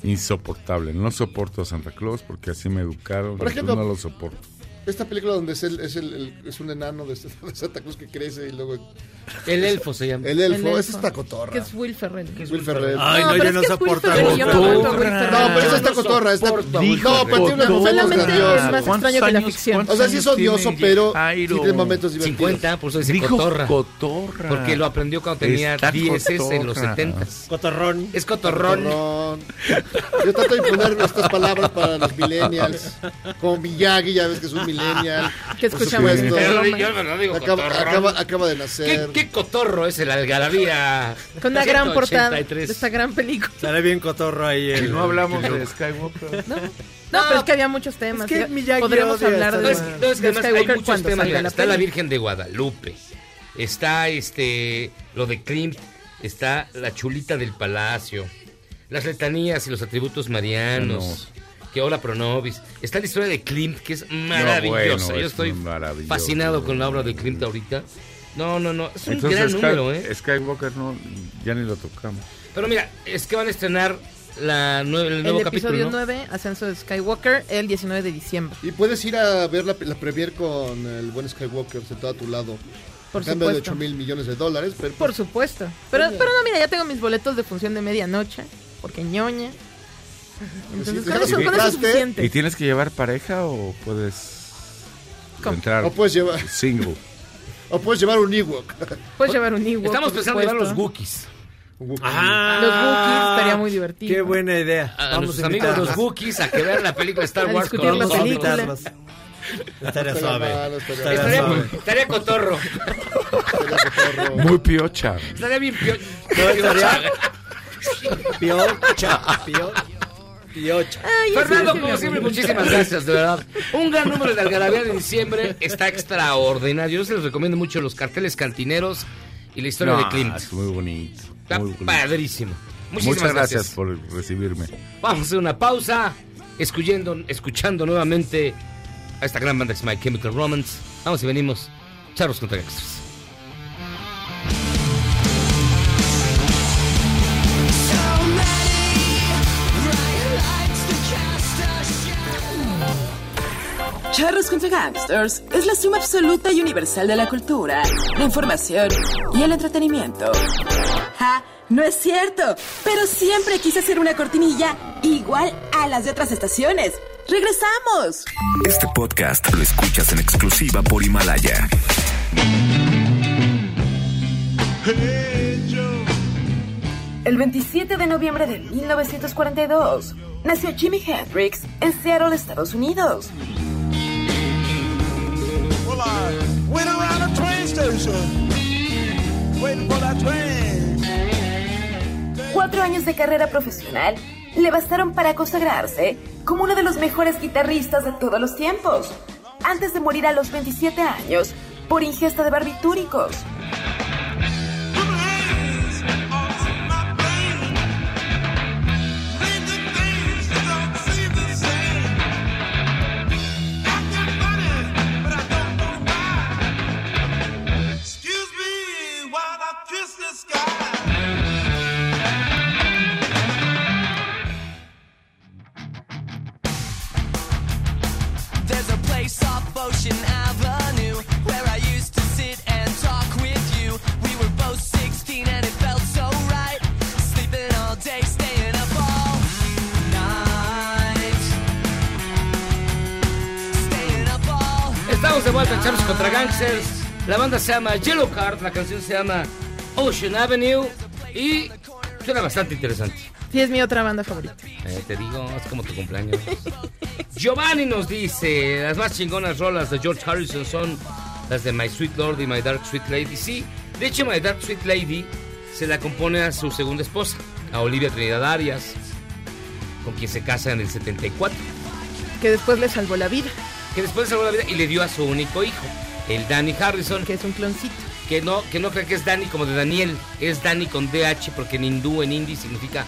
insoportable. No soporto a Santa Claus porque así me educaron. Por entonces ejemplo, no lo soporto. Esta película donde es, el, es, el, el- es un enano de, Santa Cruz que crece y luego... El elfo se llama. El elfo, El elfo. esa está cotorra. que es Will Ferrell. Will Ferrell. Ay, no, pero yo es no que es Will soporto a Ferrell, Will yo no Ferrell. soporto Will Ferrell. No, pero esa está no cotorra. Está... No, pero tiene unos momentos Solamente grandiosos. es más extraño que la ficción. O sea, sí es odioso, pero sí tiene momentos divertidos. 50, por eso dice Dijo cotorra. cotorra. Porque lo aprendió cuando tenía Está 10 en los cotorra. 70. Cotorrón. Es cotorrón. Cotorrón. Yo trato de imponer estas palabras para los millennials. Como Miyagi, ya ves que es un millennial. Que Por escuchamos supuesto. Pero yo no digo Acaba, cotorrón. acaba, acaba de ¿Qué, nacer. qué cotorro es el Algarabía? Con una gran portada de 183. esta gran película. Sale bien cotorro ahí. El- no hablamos el- de Skywalker. No, no, pero es que había muchos temas. Es que odia hablar de, No, es, no, es que de además hay muchos temas. la está la. Virgen de Guadalupe. Está este lo de Klimt. Está la chulita del palacio. Las letanías y los atributos marianos. Que hola pronobis. Está la historia de Klimt, que es maravillosa. bueno, Yo es estoy fascinado con la obra de Klimt ahorita. No, no, no. Es un Entonces gran Sky- número, ¿eh? Skywalker no, ya ni lo tocamos. Pero mira, es que van a estrenar la nue- el El nuevo episodio capítulo. ¿no? 9, Ascenso de Skywalker, el 19 de diciembre. Y puedes ir a ver la, la premier con el buen Skywalker sentado a tu lado. Por cambio de supuesto. 8 mil millones de dólares. Pero Por supuesto. Pero, pero no, mira, ya tengo mis boletos de función de medianoche, porque ñoña. Entonces, con, eso, con eso es. ¿Y tienes que llevar pareja o puedes ¿Cómo? entrar O puedes llevar, single? o puedes llevar un Ewok. Puedes llevar un Ewok. Estamos pensando en llevar los. Wookiees. Ah, Los Wookiees estaría muy divertido. Qué buena idea. A, a Vamos a amigos los Wookiees a que vean la película Star A Wars con la nosotros. película. Invitarlos. Estaría suave. estaría Estaría Estaría, suave. estaría cotorro. Muy piocha. Estaría bien pio- No, estaría- Piocha, piocha. Ay, ya Fernando, sé, como siempre, muchísimas gracias, de verdad. Un gran número de Algarabía de diciembre está extraordinario. Yo se los recomiendo mucho los carteles cantineros y la historia No, de Klimt. es muy bonito. Está muy bonito. padrísimo. Muchísimas Muchas gracias, gracias. por recibirme. Vamos a hacer una pausa, escuchando, escuchando nuevamente a esta gran banda que se llama My Chemical Romance. Vamos y venimos. Charlos contra. Charros contra Gangsters es la suma absoluta y universal de la cultura, la información y el entretenimiento. ¡Ja! No es cierto, pero siempre quise hacer una cortinilla igual a las de otras estaciones. ¡Regresamos! Este podcast lo escuchas en exclusiva por Himalaya. El 27 de noviembre de 1942 nació Jimi Hendrix en Seattle, Estados Unidos. A train station for train. Cuatro años de carrera profesional le bastaron para consagrarse como uno de los mejores guitarristas de todos los tiempos, antes de morir a los 27 años por ingesta de barbitúricos. Gangsters. La banda se llama Yellow Card, la canción se llama Ocean Avenue y suena bastante interesante. Sí, es mi otra banda favorita. Eh, te digo, es como tu cumpleaños. Giovanni nos dice, las más chingonas rolas de George Harrison son las de My Sweet Lord y My Dark Sweet Lady. Sí, de hecho My Dark Sweet Lady se la compone a su segunda esposa, a Olivia Trinidad Arias, con quien se casa en el 74. Que después le salvó la vida. Que después le salvó la vida y le dio a su único hijo, el Danny Harrison. Que es un cloncito. Que no, que no cree que es Danny como de Daniel, es Danny con DH porque en hindú, en hindi significa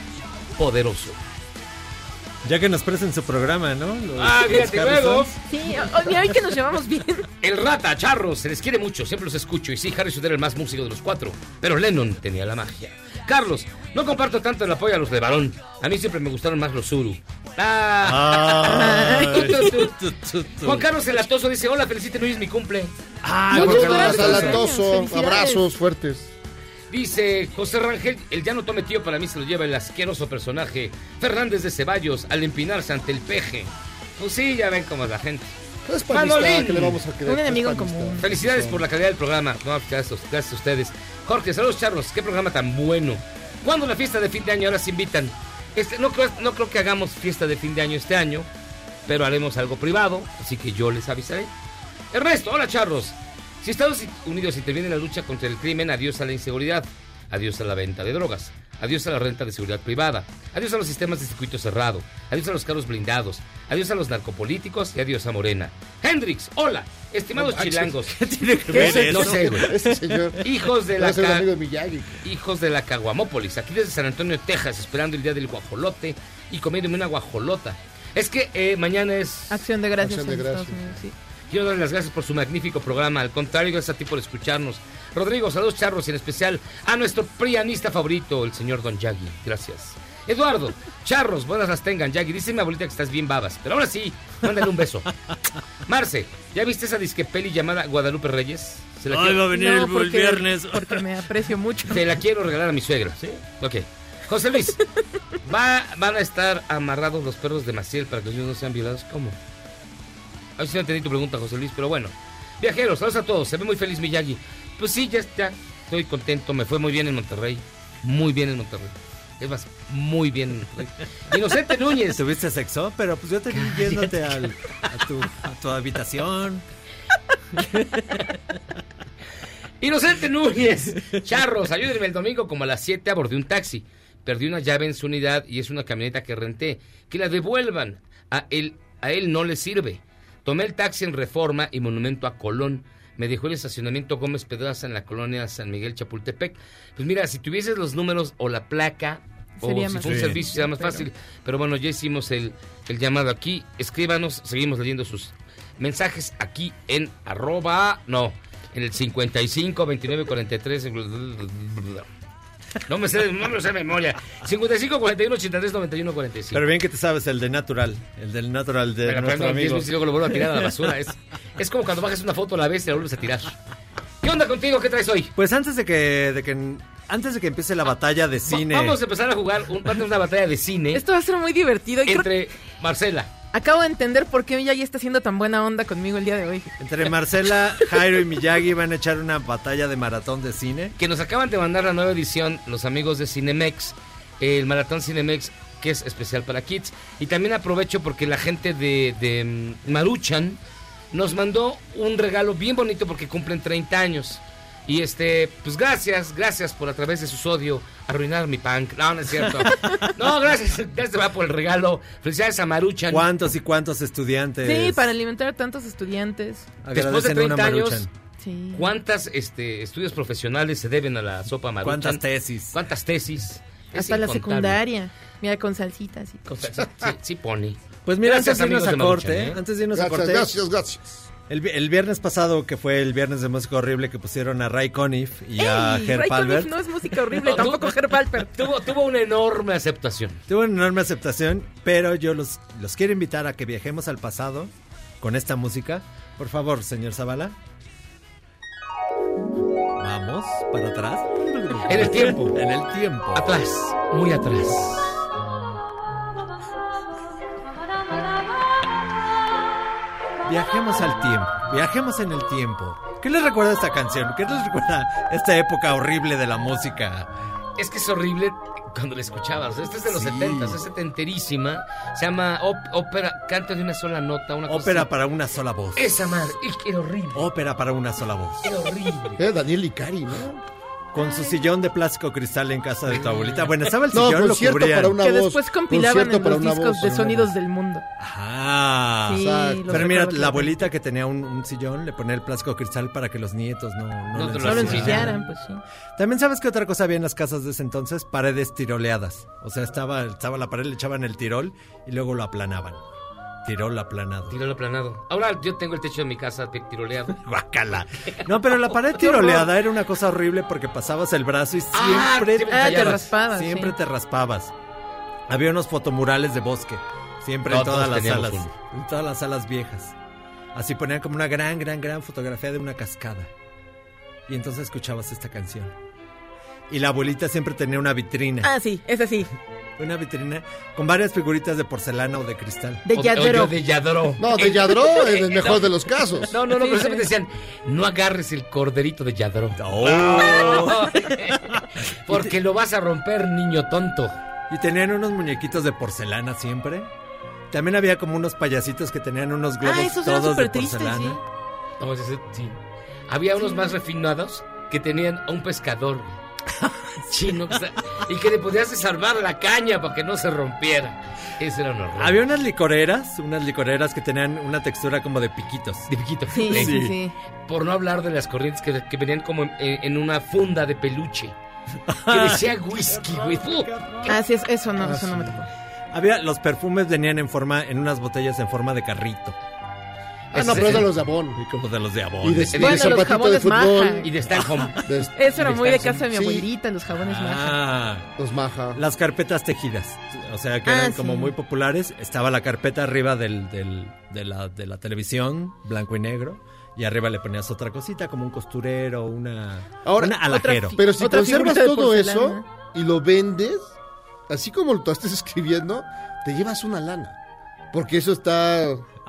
poderoso. Ya que nos presten su programa, ¿no? Los- Ah, fíjate, luego. Sí, hoy, mira, hoy que nos llevamos bien. El rata, charros, se les quiere mucho, siempre los escucho. Y sí, Harrison era el más músico de los cuatro, pero Lennon tenía la magia. Carlos, no comparto tanto el apoyo a los de varón. A mí siempre me gustaron más los Zuru. Ah. Juan Carlos el Latoso dice, hola, feliciten, hoy es mi cumple. Ah, Juan Carlos gracias. Alatoso, Felicidades. abrazos fuertes. Dice José Rangel, el ya no tome tío para mí se lo lleva el asqueroso personaje Fernández de Ceballos al empinarse ante el peje. Pues sí, ya ven cómo es la gente. Es panista, Manolín. ¿qué le vamos a querer? Un enemigo en Es panista. común. Felicidades por la calidad del programa. No, gracias, gracias a ustedes. Jorge, saludos charlos. Qué programa tan bueno. ¿Cuándo la fiesta de fin de año? Ahora se invitan. Este, no, creo, no creo que hagamos fiesta de fin de año este año, pero haremos algo privado, así que yo les avisaré. Ernesto, hola charros. Si Estados Unidos interviene en la lucha contra el crimen, adiós a la inseguridad, adiós a la venta de drogas, adiós a la renta de seguridad privada, adiós a los sistemas de circuito cerrado, adiós a los carros blindados, adiós a los narcopolíticos y adiós a Morena. Hendrix, hola, estimados No chilangos. ¿qué tiene que ver. No eso? sé, güey. Este señor. Hijos de la ca- amigo de. Hijos de la Caguamópolis, aquí desde San Antonio, Texas, esperando el día del guajolote y comiéndome una guajolota. Es que eh, mañana es... Acción de gracias Acción de gracias. Unidos, sí. Quiero darle las gracias por su magnífico programa. Al contrario, gracias a ti por escucharnos. Rodrigo, saludos charros y en especial a nuestro prianista favorito, el señor Don Yagi. Gracias. Eduardo, charros, buenas las tengan, Yagi. Dice mi abuelita que estás bien babas. Pero ahora sí, mándale un beso. Marce, ¿ya viste esa disque peli llamada Guadalupe Reyes? Se la Ay, quiero- va a venir No, el, el porque- viernes. Porque me aprecio mucho. Te la quiero regalar a mi suegra. ¿Sí? Ok. José Luis, ¿va, ¿van a estar amarrados los perros de Maciel para que los niños no sean violados? ¿Cómo? A ver si no entendí tu pregunta, José Luis, pero bueno. Viajeros, saludos a todos. Se ve muy feliz Miyagi. Pues sí, ya está. Estoy contento. Me fue muy bien en Monterrey. Muy bien en Monterrey. Es más, muy bien. Inocente Núñez. ¿Tuviste sexo? Pero pues yo te vi yéndote al- a, tu, a tu habitación. Inocente Núñez. Charros, ayúdenme el domingo como a las 7 abordé un taxi. Perdí una llave en su unidad y es una camioneta que renté. Que la devuelvan. A él, a él no le sirve. Tomé el taxi en Reforma y Monumento a Colón. Me dejó el estacionamiento Gómez Pedraza en la colonia San Miguel Chapultepec. Pues mira, si tuvieses los números o la placa o Sería si más fue un servicio sería más Pero- fácil. Pero bueno, ya hicimos el, el llamado aquí. Escríbanos, seguimos leyendo sus mensajes aquí en arroba, no, en el 55 29 43. No me sé, no me lo sé de memoria. 55 41 83 91 45. Pero bien que te sabes el de Natural, el del Natural de la nuestro prendo 10 amigo. minutos y luego lo vuelvo a tirar a la basura. Es, es como cuando bajas una foto a la vez y la vuelves a tirar. ¿Qué onda contigo? ¿Qué traes hoy? Pues antes de que, de que antes de que empiece la batalla de cine. Vamos a empezar a jugar un, parte de una batalla de cine Esto va a ser muy divertido. Y creo- entre Marcela. acabo de entender por qué Miyagi está haciendo tan buena onda conmigo el día de hoy. Entre Marcela, Jairo y Miyagi van a echar una batalla de maratón de cine. que nos acaban de mandar la nueva edición los amigos de Cinemex, el maratón Cinemex que es especial para kids. Y también aprovecho porque la gente de, de mm, Maruchan nos mandó un regalo bien bonito porque cumplen 30 años. Y este, pues gracias, gracias por a través de su sodio arruinar mi punk. No, no es cierto. No, gracias, gracias va por el regalo. Felicidades a Maruchan. ¿Cuántos y cuántos estudiantes? Sí, para alimentar a tantos estudiantes. Después de agradecen una 30 años? Sí. ¿cuántas este, estudios profesionales se deben a la sopa Maruchan? ¿Cuántas tesis? ¿Cuántas tesis? Es Hasta la secundaria. Mira, con salsitas y Con salsa- Sí, sí pone. Pues mira, Gracias, antes de irnos a de corte, Maruchan, ¿eh? ¿eh? antes de irnos a Gracias, corte. gracias, gracias. El, el viernes pasado, que fue el viernes de música horrible, que pusieron a Ray Conniff y a Ey, Ger Ray. Conniff no es música horrible, tampoco Herb. Tuvo, tuvo una enorme aceptación. Tuvo una enorme aceptación, pero yo los, los quiero invitar a que viajemos al pasado con esta música. Por favor, señor Zavala. Vamos para atrás. En el tiempo. En el tiempo. Atrás, muy atrás. Viajemos al tiempo. Viajemos en el tiempo. ¿Qué les recuerda esta canción? ¿Qué les recuerda esta época horrible de la música? Es que es horrible cuando la escuchabas. Esta es de los Sí. 70, es setenterísima. Se llama ópera, canto de una sola nota. Una cosa Ópera así. para una sola voz. Esa madre, es que era horrible. Ópera para una sola voz. Era horrible. Era Daniel Icari, ¿no? Con su sillón de plástico cristal en casa de tu abuelita. Bueno, estaba el No, sillón, lo cubrían. para una Que voz. después compilaban en los discos voz, de sonidos voz. del mundo. Sí, los Pero mira, la abuelita que tenía un, un sillón le ponía el plástico cristal para que los nietos no, no, No lo ensuciaran, pues sí. También sabes que otra cosa había en las casas de ese entonces, paredes tiroleadas. O sea, estaba, estaba la pared, le echaban el tirol y luego lo aplanaban. Tirol aplanado. Tirol aplanado. Ahora yo tengo el techo de mi casa tiroleado. Guácala. No, pero la pared tiroleada era una cosa horrible porque pasabas el brazo y Ah, siempre, Ah, te Callabas. raspabas. siempre sí. te raspabas. Había unos fotomurales de bosque, siempre No, en todas las salas, en todas las salas viejas. Así ponían como una gran, gran, gran fotografía de una cascada. Y entonces escuchabas esta canción. Y la abuelita siempre tenía una vitrina, Ah, sí, esa sí. una vitrina con varias figuritas de porcelana o de cristal. De Yadro. de Yadro. No, de Yadro, en el mejor de los casos. No, no, no, Sí, pero sí. siempre decían, no agarres el corderito de Yadro. Oh. Porque lo vas a romper, niño tonto. Y tenían unos muñequitos de porcelana siempre. También había como unos payasitos que tenían unos globos Ah, esos todos de súper tristes, porcelana. sí. Vamos a decir, sí. Había unos más refinados que tenían a un pescador. chino y que le podías salvar la caña para que no se rompiera. Eso era un horror. Había unas licoreras, unas licoreras que tenían una textura como de piquitos. de piquito. Sí, sí, Sí. sí. Por no hablar de las corrientes que, que venían como en, en una funda de peluche. Que decía whisky, güey. ¡Fu! Ah, es- eso no, eso no me tocó. Había los perfumes venían en forma en unas botellas en forma de carrito, Ah, no, pero eran los de Avon. y como de los de Avon. Y de, y de Bueno, los zapatito de jabones Maja. fútbol. Y de Stanhome. de- Eso era muy de casa de mi Sí. abuelita, los jabones maja. Ah, los Maja. las carpetas tejidas, o sea que Ah, eran como sí. muy populares. Estaba la carpeta arriba del, del- de, la, de la televisión, blanco y negro, y arriba le ponías otra cosita como un costurero, una, Ahora, un alajero. Pero si Otra conservas de todo eso y lo vendes, así como lo estás escribiendo, te llevas una lana. Porque eso está...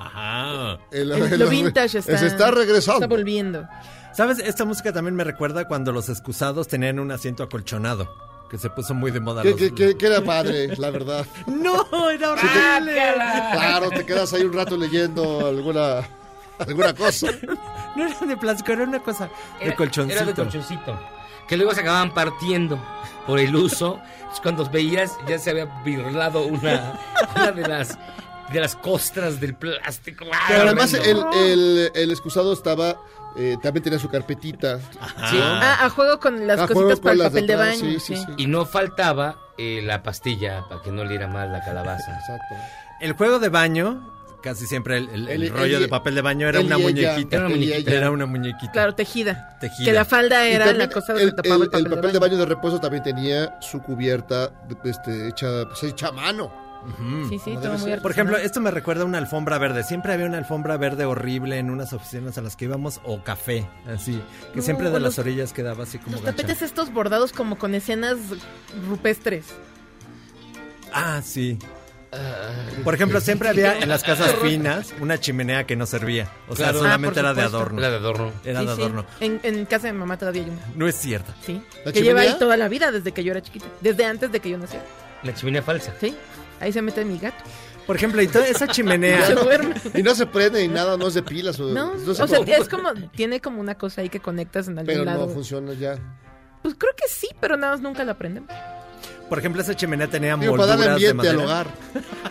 Ajá. el- El- el- lo vintage está, Se está regresando. Está volviendo. ¿Sabes? Esta música también me recuerda cuando los excusados tenían un asiento acolchonado, que se puso muy de moda. Que, los- que- que- que era padre, la verdad. No, era horrible. Claro, te quedas ahí un rato leyendo alguna, alguna cosa. No era de plástico, era una cosa de Era- colchoncito. Era de colchoncito. Que luego se acababan partiendo por el uso. Entonces, cuando veías, ya se había birlado una, una de las de las costras del plástico. ¡Ah, Pero además el, el, el excusado estaba, eh, también tenía su carpetita. Sí. Ah, a juego con las A cositas para el de papel de baño. sí, sí, sí. sí. Y no faltaba eh, la pastilla para que no le diera mal la calabaza. Exacto. El juego de baño casi siempre el, el- el Él- rollo de papel de baño era una muñequita. Era una muñequita. Era una muñequita. Claro, tejida. Tejida. Que la falda era la cosa el, que tapaba el, el- papel, el de papel de baño. baño de reposo también tenía su cubierta de- este, hecha, pues, hecha a mano. Sí, sí, todo muy. Por ejemplo, esto me recuerda a una alfombra verde. Siempre había una alfombra verde horrible en unas oficinas a las que íbamos, o café, así. Que No, siempre de las los- orillas quedaba así como Los gacha. tapetes estos bordados como con escenas rupestres. Ah, sí. Por ejemplo, siempre había en las casas finas una chimenea que no servía. O sea, Claro. solamente Ah, era de adorno. Era de adorno. Era Sí, de sí. adorno. En, en casa de mi mamá todavía hay una. No es cierto. Sí. ¿La Que lleva ahí toda la vida desde que yo era chiquita. Desde antes de que yo naciera. La chimenea falsa. Sí. Ahí se mete mi gato. Por ejemplo, y toda esa chimenea. Se duerme. Y no se prende ni nada, no es de pilas. O, No, no sé o sea, cómo- es como, tiene como una cosa ahí que conectas en algún Pero lado. no funciona ya. Pues creo que sí, pero nada más nunca la prendemos. Por ejemplo, esa chimenea tenía Digo, para molduras darle de ambiente al madera. hogar.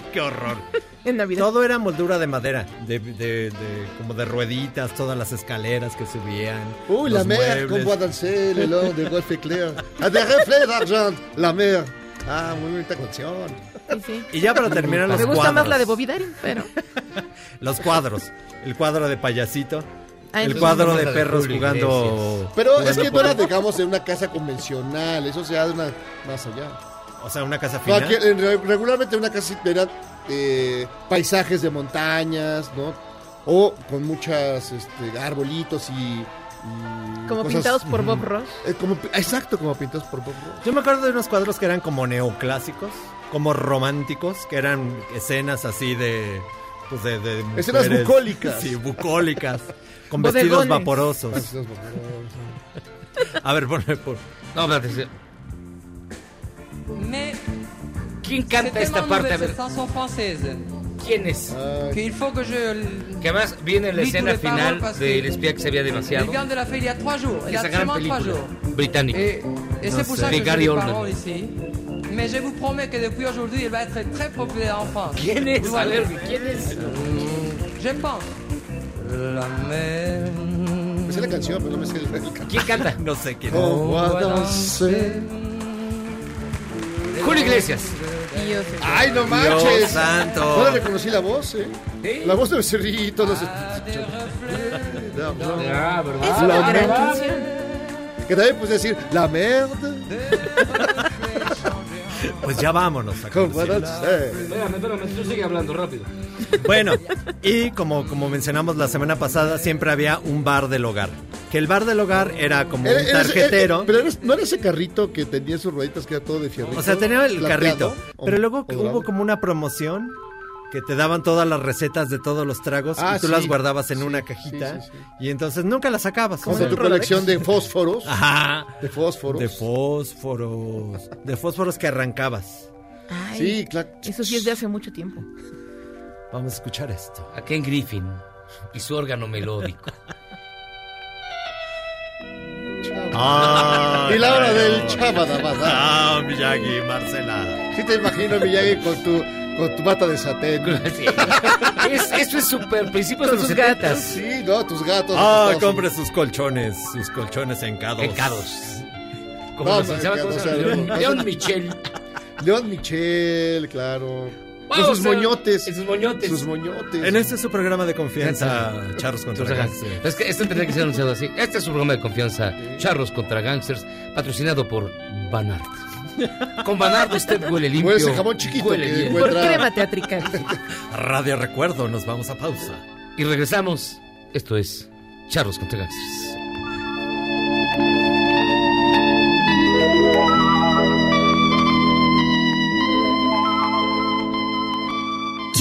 ¡Qué horror! En Navidad. Todo era moldura de madera, de, de- de- como de rueditas, todas las escaleras que subían. Uy, la mer, voit danser le long de golf éclair. A des reflets d'argent, la mer. Ah, muy bonita canción. Sí. Y ya para terminar los Me gusta cuadros. más la de Bobby Darin, pero... Los cuadros. El cuadro de payasito. Ah, el cuadro de perros jugando. Pero es que no era, por- digamos, en una casa convencional. Eso se hace una, más allá. O sea, una casa fina. aquí, en re- regularmente una casa eran eh, paisajes de montañas, ¿no? O con muchas este, arbolitos y. y Como cosas- pintados por Bob Ross. Eh, como, exacto, como pintados por Bob Ross. Yo me acuerdo de unos cuadros que eran como neoclásicos, como románticos, que eran escenas así de. Pues de. de Escenas mujeres- bucólicas. Sí, bucólicas. Con vestidos Bodegones. vaporosos. A ver, ponme por. No, espérate. ¿Quién canta esta parte? A ver, ¿quién es? faut que je... Que además viene en la escena final del que espía que sabía Elle demasiado. de Esa gran película británica. De. Mais je vous promets que depuis aujourd'hui, il va être très populaire en France. ¿Quién es? Vous A allez- ver, ¿quién es? Je pense. La mer. La canción, pero no me sé el, el canto. ¿Quién canta? No sé quién danser. Julio Iglesias. ¡Ay, no Dios manches! santo. No le reconocí la voz, ¿eh? ¿Sí? La voz de Becerrito, no sé. Ah, Es una gran canción. Que también puedes decir, la merde. Pues ya vámonos. tú sigue hablando rápido. Bueno, y como, como mencionamos la semana pasada, siempre había un bar del hogar. Que el bar del hogar era como Era- un era ese- tarjetero. era- pero era- no era ese carrito que tenía sus rueditas que era todo de fierrito. O sea, tenía el plateado, carrito. Pero luego hubo como una promoción que te daban todas las recetas de todos los tragos Ah, y tú sí. las guardabas en Sí, una cajita sí, sí. y entonces nunca las sacabas. Como tu colección de fósforos. Ajá. De fósforos. De fósforos. De fósforos que arrancabas. Ay, Sí, claro. Eso sí es de hace mucho tiempo. Vamos a escuchar esto. A Ken Griffin y su órgano melódico. Ah, y la hora del chabadabada. Ah, Miyagi, Marcela. Sí te imagino, Miyagi, con tu, con tu bata de satén. Sí. Es, eso es súper principios de los sus 70 gatos. Sí, no, tus gatos. Ah, tus- compre sus colchones, sus colchones encados. Encados. Como No, los no, ¿sabe cómo o se sea, llama? León, no, León no. Michel. León Michel, claro. Con o sus sea, moñotes. en sus moñotes. Sus moñotes. En este es su programa de confianza, Charros contra Gangsters. Es que esto tendría que ser anunciado así. Este es su programa de confianza, Charros contra Gangsters, patrocinado por Banart. Con Banart usted huele limpio. Huele ese jamón chiquito huele que bien. Por crema teatrical. Radio Recuerdo, nos vamos a pausa. Y regresamos. Esto es Charros contra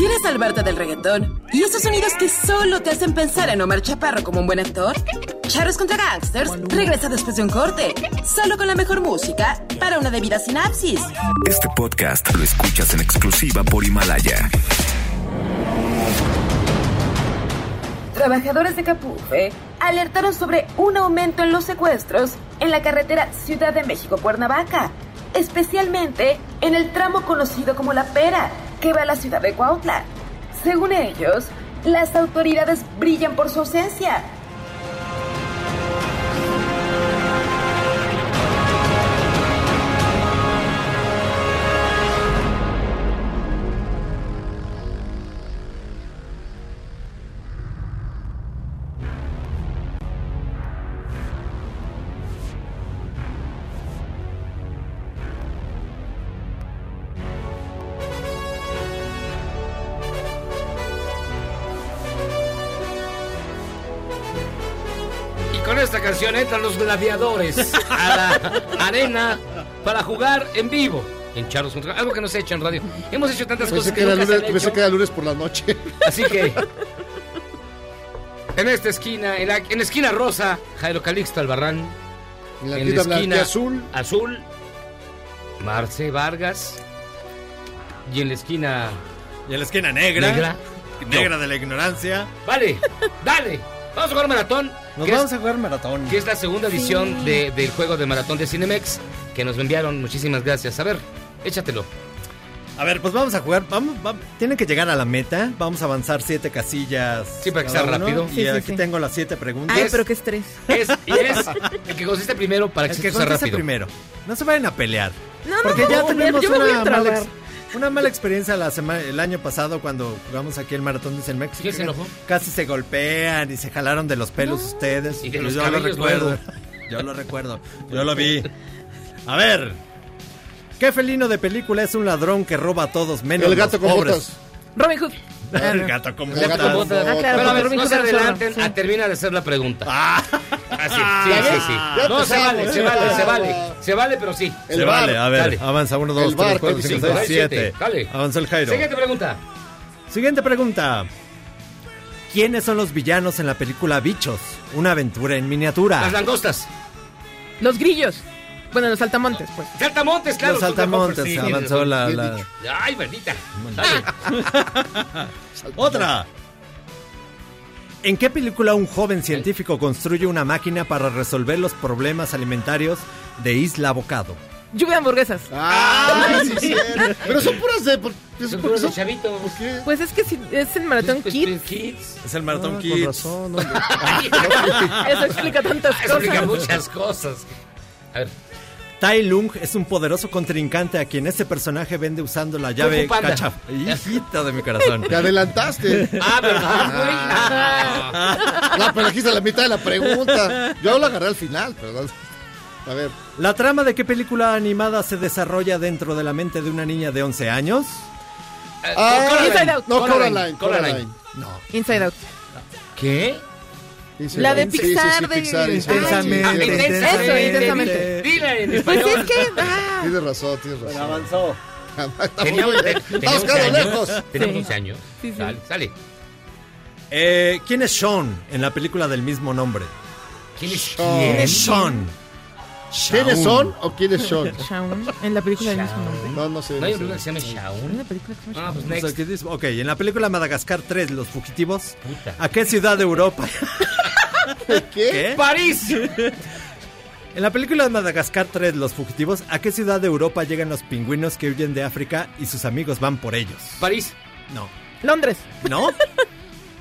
¿Quieres salvarte del reggaetón? ¿Y esos sonidos que solo te hacen pensar en Omar Chaparro como un buen actor? Charros contra Gangsters regresa después de un corte, solo con la mejor música para una debida sinapsis. Este podcast lo escuchas en exclusiva por Himalaya. Trabajadores de Capufe alertaron sobre un aumento en los secuestros en la carretera Ciudad de México-Cuernavaca, especialmente en el tramo conocido como La Pera, que va a la ciudad de Cuautla. Según ellos, las autoridades brillan por su ausencia. Gladiadores a la arena para jugar en vivo. En Charlos contra algo que no se ha hecho en radio. Hemos hecho tantas Pensé cosas que, que nunca se lunes, pensé hecho. que era lunes por la noche. Así que en esta esquina, en la, en la esquina rosa, Jairo Calixto Albarrán. En la tienda blanquiazul. azul, Marce Vargas. Y en la esquina Y en la esquina negra. Negra. Negra de la ignorancia. Vale, dale. Vamos a jugar maratón. Nos que vamos es- a jugar maratón. Que es la segunda edición de- del juego de maratón de Cinemex. Que nos enviaron. Muchísimas gracias. A ver, échatelo. A ver, pues vamos a jugar. Vamos, vamos- tienen que llegar a la meta. Vamos a avanzar siete casillas. Sí, para que sea uno. rápido. Y Sí, aquí sí. tengo las siete preguntas. Ay, pero qué estrés. Es, y es el que consiste primero para que El se que sea rápido. primero. No se vayan a pelear. No, no, Porque no, ya no, tenemos yo me voy a una mala, ex- una mala experiencia la semana, el año pasado cuando jugamos aquí el maratón de Cinemex. ¿Quién se enojó? Casi se golpean y se jalaron de los pelos ustedes. Y de Yo los lo cabellos recuerdo. luego. Yo lo recuerdo. Yo lo vi. A ver. ¿Qué felino de película es un ladrón que roba a todos menos El gato los con pobres? botas. Robin Hood. El gato con El gato botas. con botas. Ah, claro, Pero a ver, no se adelanten, sí. a termina de hacer la pregunta. Ah. Así, sí, sí, sí. Ya No, se empezamos, vale, se ¿eh? vale, se vale. Se vale, pero sí. El Se bar. vale, a ver, Dale. avanza 1, 2, El bar, 3, 4, creo que 5, sí. 6, 7. Dale. Avanzó el Jairo. Siguiente pregunta. Siguiente pregunta. ¿Quiénes son los villanos en la película Bichos? Una aventura en miniatura. Las langostas. Los grillos. Bueno, los saltamontes, pues. Saltamontes, claro. Los saltamontes, sí, avanzó la- Ay, maldita. Otra. ¿En qué película un joven científico construye una máquina para resolver los problemas alimentarios de Isla Bocado? Lluvia de hamburguesas. Ah, sí, sí. Pero son puras de. por- es Son son- de chavitos. ¿Por qué? Pues es que si es el maratón Kids. Kids. Es el Maratón Ah, Kids. Con razón, hombre. Eso explica tantas Eso explica cosas. muchas cosas. A ver, Tai Lung es un poderoso contrincante a quien ese personaje vende usando la llave cacha. Hijita de mi corazón. Te adelantaste. Ah, ¿verdad, güey? Ah. No, pero aquí está la mitad de la pregunta. Yo lo agarré al final, perdón. A ver. ¿La trama de qué película animada se desarrolla dentro de la mente de una niña de 11 años? Ah, Inside Out. No, Coraline, Coraline. Coraline. Coraline. No. Inside Out. ¿Qué? La de Pixar de- Intensamente, intensamente. Dila en Pues es que. ah, Tienes razón, tienes razón. avanzó. Estamos Tenía- muy- te- estamos tenía 11 quedando años. Sí. 11 años. Sí, sí. Sale, sale. Eh, ¿Quién es Sean en la película del mismo nombre? ¿Quién es Sean. ¿Quién quién? es Sean? ¿Quiénes son o quién es Sean? Shaun, en la película del mismo nombre. No, no sé. ¿No hay una película que se llama ¿Hay Shaun? una película que se llama Ah, pues. Ok, en la película Madagascar 3, Los Fugitivos, Puta. ¿a qué ciudad de Europa? ¿Qué? ¿Qué? ¡París! En la película de Madagascar 3, Los Fugitivos, ¿a qué ciudad de Europa llegan los pingüinos que huyen de África y sus amigos van por ellos? París. No. Londres. ¿No?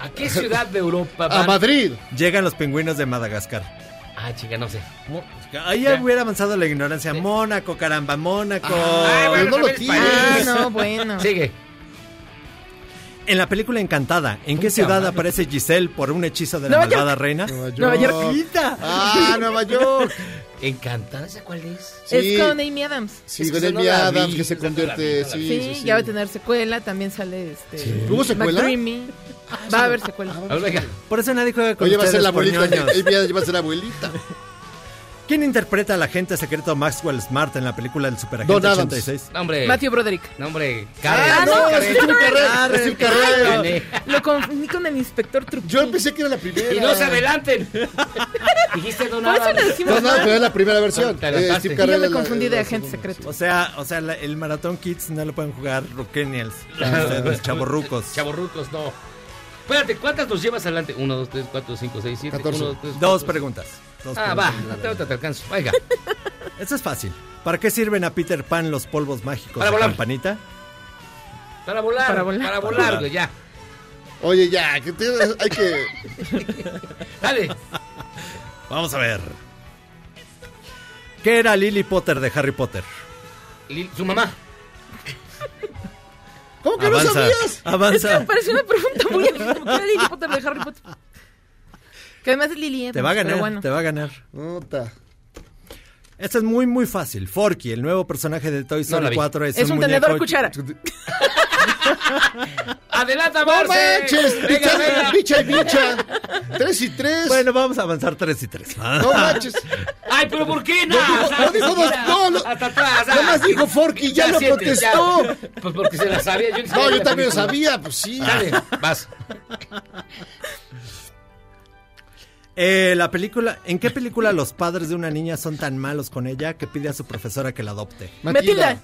¿A qué ciudad de Europa A? Madrid. Llegan los pingüinos de Madagascar. Ah, chica, no sé. Ahí Ya. hubiera avanzado la ignorancia. Mónaco, caramba, Mónaco. Ah, bueno, no lo tienes. Ah, no, bueno. Sigue. En la película Encantada, ¿en qué ciudad aparece Giselle por un hechizo de la Nueva malvada reina? Nueva York. Nueva York. Ah, Nueva York. Encantada, ¿esa cuál es? Sí. Es con Amy Adams. Sí, Es que con no Amy Adams vi, que se no convierte. vi, Sí, Sí, sí, sí. ya va a tener secuela. También sale este. ¿Tuvo secuela? McDreamy. Va a haber secuela. A ver, venga. Por eso nadie juega con Oye, va a ser la abuelita. Amy Adams va a ser la abuelita. ¿Quién interpreta al agente secreto Maxwell Smart en la película del Superagente Don Adams. 86? No, hombre. Matthew Broderick. No, hombre. Ah, Karen. no, es es Steve Carell. Karen. Lo confundí con el inspector Trucchi. Yo pensé que era la primera. Y no se adelanten. Dijiste Don Por eso le Adams. decimos No, no, pero es la primera versión. Eh. Steve yo me confundí de la agente secreto. O sea, o sea, la- el Maratón Kids no lo pueden jugar Rockenials. Ustedes, chavorrucos. Chavorrucos, no. Espérate, ¿cuántas nos llevas adelante? 1, 2, 3, 4, 5, 6, 7. 14. Dos preguntas. Dos Ah, va. preguntas. Te, te, alcanzo. Venga. Esto es fácil. ¿Para qué sirven a Peter Pan los polvos mágicos Para de volar. campanita? Para volar. Para volar. Para volar, güey, ya. Oye, ya, que te- hay que. Dale. Vamos a ver. ¿Qué era Lily Potter de Harry Potter? Lil- Su mamá. ¿Cómo que no Avanza. sabías? Es que Avanza. me pareció una pregunta muy que era Lily Potter de Harry Potter. Que además es Lily Evans, Te va a ganar, bueno. te va a ganar. Nota. Esto es muy, muy fácil. Forky, el nuevo personaje de Toy No Story la vi. 4, es, Es un muñeco- tenedor cuchara. ¡Adelanta, ¡No Marce! manches! Venga, Bicha, venga. bicha y bicha. Tres y tres. Bueno, vamos a avanzar 3 y 3. No manches. Ay, pero ¿por qué no? No, no dijo dos- no, no. Hasta atrás. ah. Nomás dijo Forky, ya lo siete, protestó. ya. Pues porque se la sabía. Yo ni No, sabía yo la también lo película. sabía, pues sí. Dale, vas. Eh, la película, ¿en qué película los padres de una niña son tan malos con ella que pide a su profesora que la adopte? Matilda.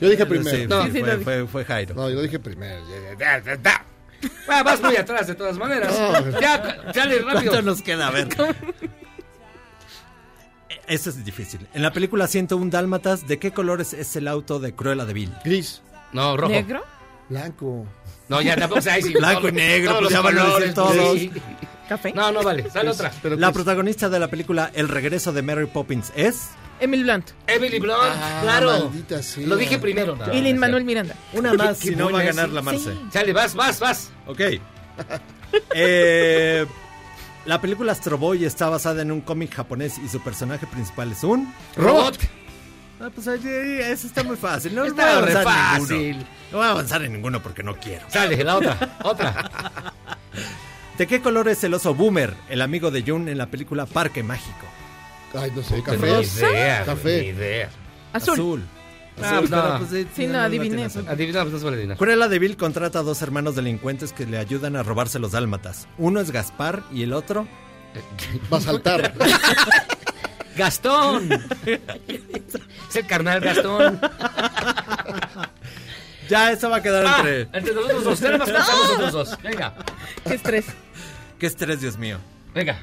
Yo dije primero. Sí, No. sí, fue, fue- fue Jairo. No, yo dije primero. Ah, vas muy atrás de todas maneras. No. Ya, dale rápido. ¿Cuánto nos queda? A ver. Eso es difícil. En la película 101 Dálmatas, ¿de qué colores es el auto de Cruella de Vil? Gris. No, rojo. ¿Negro? Blanco. No, ya tampoco se ahí sí. Blanco y negro, pues ya van a decir todos. ¿Café? No, no vale. Sale otra. La protagonista de la película El regreso de Mary Poppins es... Emily Blunt. Emily Blunt, Ah, claro. maldita sea. Lo dije primero. y Lin Manuel Miranda. Una más, si no va a ganar la Marce. Sale, vas, vas, vas. Ok. Eh, la película Astro Boy está basada en un cómic japonés y su personaje principal es un... Robot. Ah, pues eso está muy fácil. No Está voy a re avanzar en fácil. ninguno. No voy a avanzar en ninguno porque no quiero. Sale, la otra. Otra. ¿De qué color es el oso Boomer, el amigo de Jun en la película Parque Mágico? Ay, no sé, Ni café. idea. Ni Café. idea. Azul. Azul. Ah, Azul, no. pero, pues, sí, Sí, no, adiviné. Adivina, pues no se vale adivinar. Cruella de Vil contrata a dos hermanos delincuentes que le ayudan a robarse los dálmatas. Uno es Gaspar y el otro... Va a saltar. Gastón. es el carnal Gastón. Ya, eso va a quedar Ah, entre... entre nosotros dos. Nada más nosotros dos. Venga. Qué estrés. Qué estrés, Dios mío. Venga.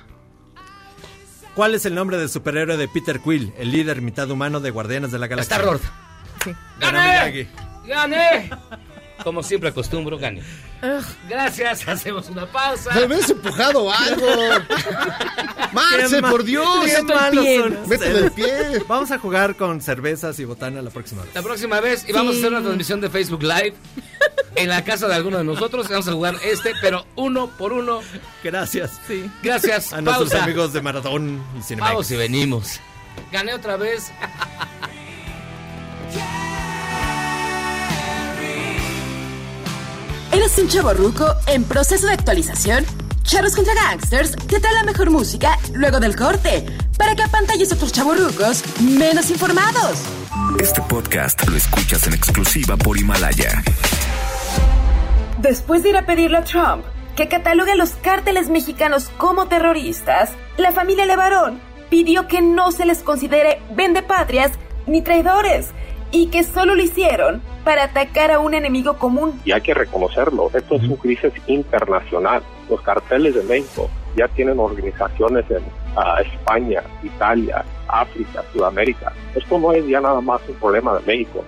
¿Cuál es el nombre del superhéroe de Peter Quill, el líder mitad humano de Guardianes de la Galaxia? Star Lord. Sí. ¡Gané! ¡Gané! Como siempre acostumbro, gane. Gracias, hacemos una pausa. Me hubieras empujado algo. Marce, por Dios. qué malos son Métele el pie. Vamos a jugar con cervezas y botana la próxima vez. La próxima vez, y vamos a hacer una transmisión de Facebook Live en la casa de alguno de nosotros. Vamos a jugar este, pero uno por uno. Gracias. Sí. Gracias. A nuestros amigos de Maratón y Cinemex. Vamos y venimos. Gané otra vez. ¿Eres un chavo ruco en proceso de actualización? Charros contra Gangsters te trae la mejor música luego del corte para que apantalles a otros chavorrucos menos informados. Este podcast lo escuchas en exclusiva por Himalaya. Después de ir a pedirle a Trump que catalogue a los cárteles mexicanos como terroristas, la familia Levarón pidió que no se les considere vendepatrias ni traidores y que solo lo hicieron para atacar a un enemigo común. y hay que reconocerlo. Esto es una crisis internacional. Los carteles de México ya tienen organizaciones en ah, España, Italia, África, Sudamérica. Esto no es ya nada más un problema de México.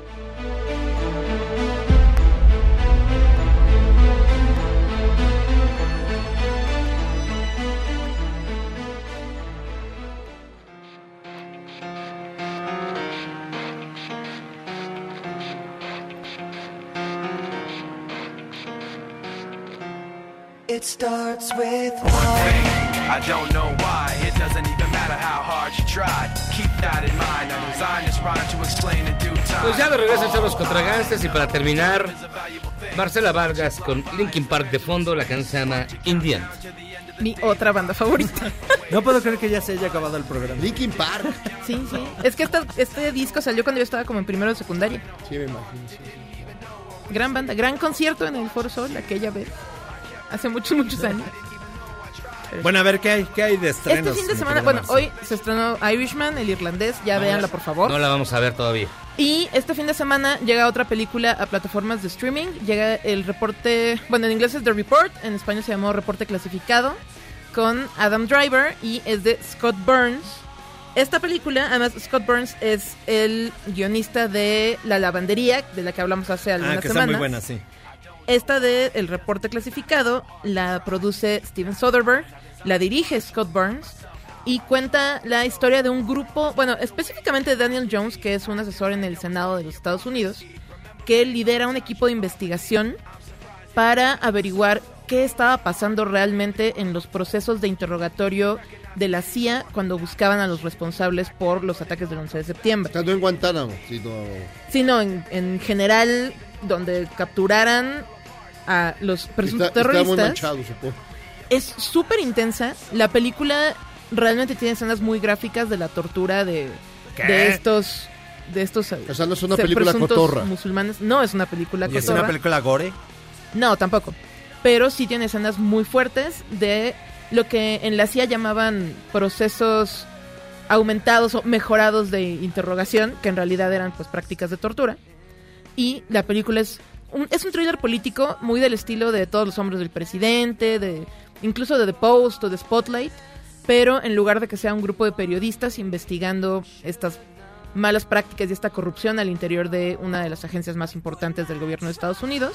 It starts with one I don't know why. It doesn't even matter how hard you try. Keep that in mind. I designed this rhyme to explain in due time. Pues ya de regreso a Charlos contra Gangsters y para terminar, Marcela Vargas con Linkin Park de fondo. La canción se llama Indian. Mi otra banda favorita. No puedo creer que ya se haya acabado el programa. Linkin Park. Sí, sí. Es que esta- este disco salió cuando yo estaba como en primero de secundaria. Sí, me imagino. sí, sí. Gran banda, gran concierto en el Foro Sol aquella vez. Hace muchos, muchos años. Bueno, a ver, ¿qué hay, qué hay de Este estrenos? fin de semana, bueno, hoy se estrenó Irishman, el irlandés, ya véanla por favor. No la vamos a ver todavía. Y este fin de semana llega otra película a plataformas de streaming. Llega el reporte, bueno, en inglés es The Report, en español se llamó Reporte Clasificado, con Adam Driver y es de Scott Burns. Esta película, además, Scott Burns es el guionista de La Lavandería, de la que hablamos hace algunas Ah, que está semanas. muy buena, sí. Esta de El Reporte Clasificado la produce Steven Soderbergh, la dirige Scott Burns y cuenta la historia de un grupo, bueno, específicamente de Daniel Jones, que es un asesor en el Senado de los Estados Unidos, que lidera un equipo de investigación para averiguar qué estaba pasando realmente en los procesos de interrogatorio de la CIA cuando buscaban a los responsables por los ataques del 11 de septiembre. O sea, no en Guantánamo, sino... sino en, en general donde capturaran a los presuntos Está, está muy terroristas. manchado, supongo. Es súper intensa. La película realmente tiene escenas muy gráficas de la tortura de, de estos de estos O sea, no es una película cotorra. musulmanes. No es una película ¿Y es cotorra. una película gore? No, tampoco. Pero sí tiene escenas muy fuertes de lo que en la CIA llamaban procesos aumentados o mejorados de interrogación, que en realidad eran pues prácticas de tortura. Y la película es un, es un thriller político muy del estilo de todos los hombres del presidente, de incluso de The Post o de Spotlight, pero en lugar de que sea un grupo de periodistas investigando estas malas prácticas y esta corrupción al interior de una de las agencias más importantes del gobierno de Estados Unidos,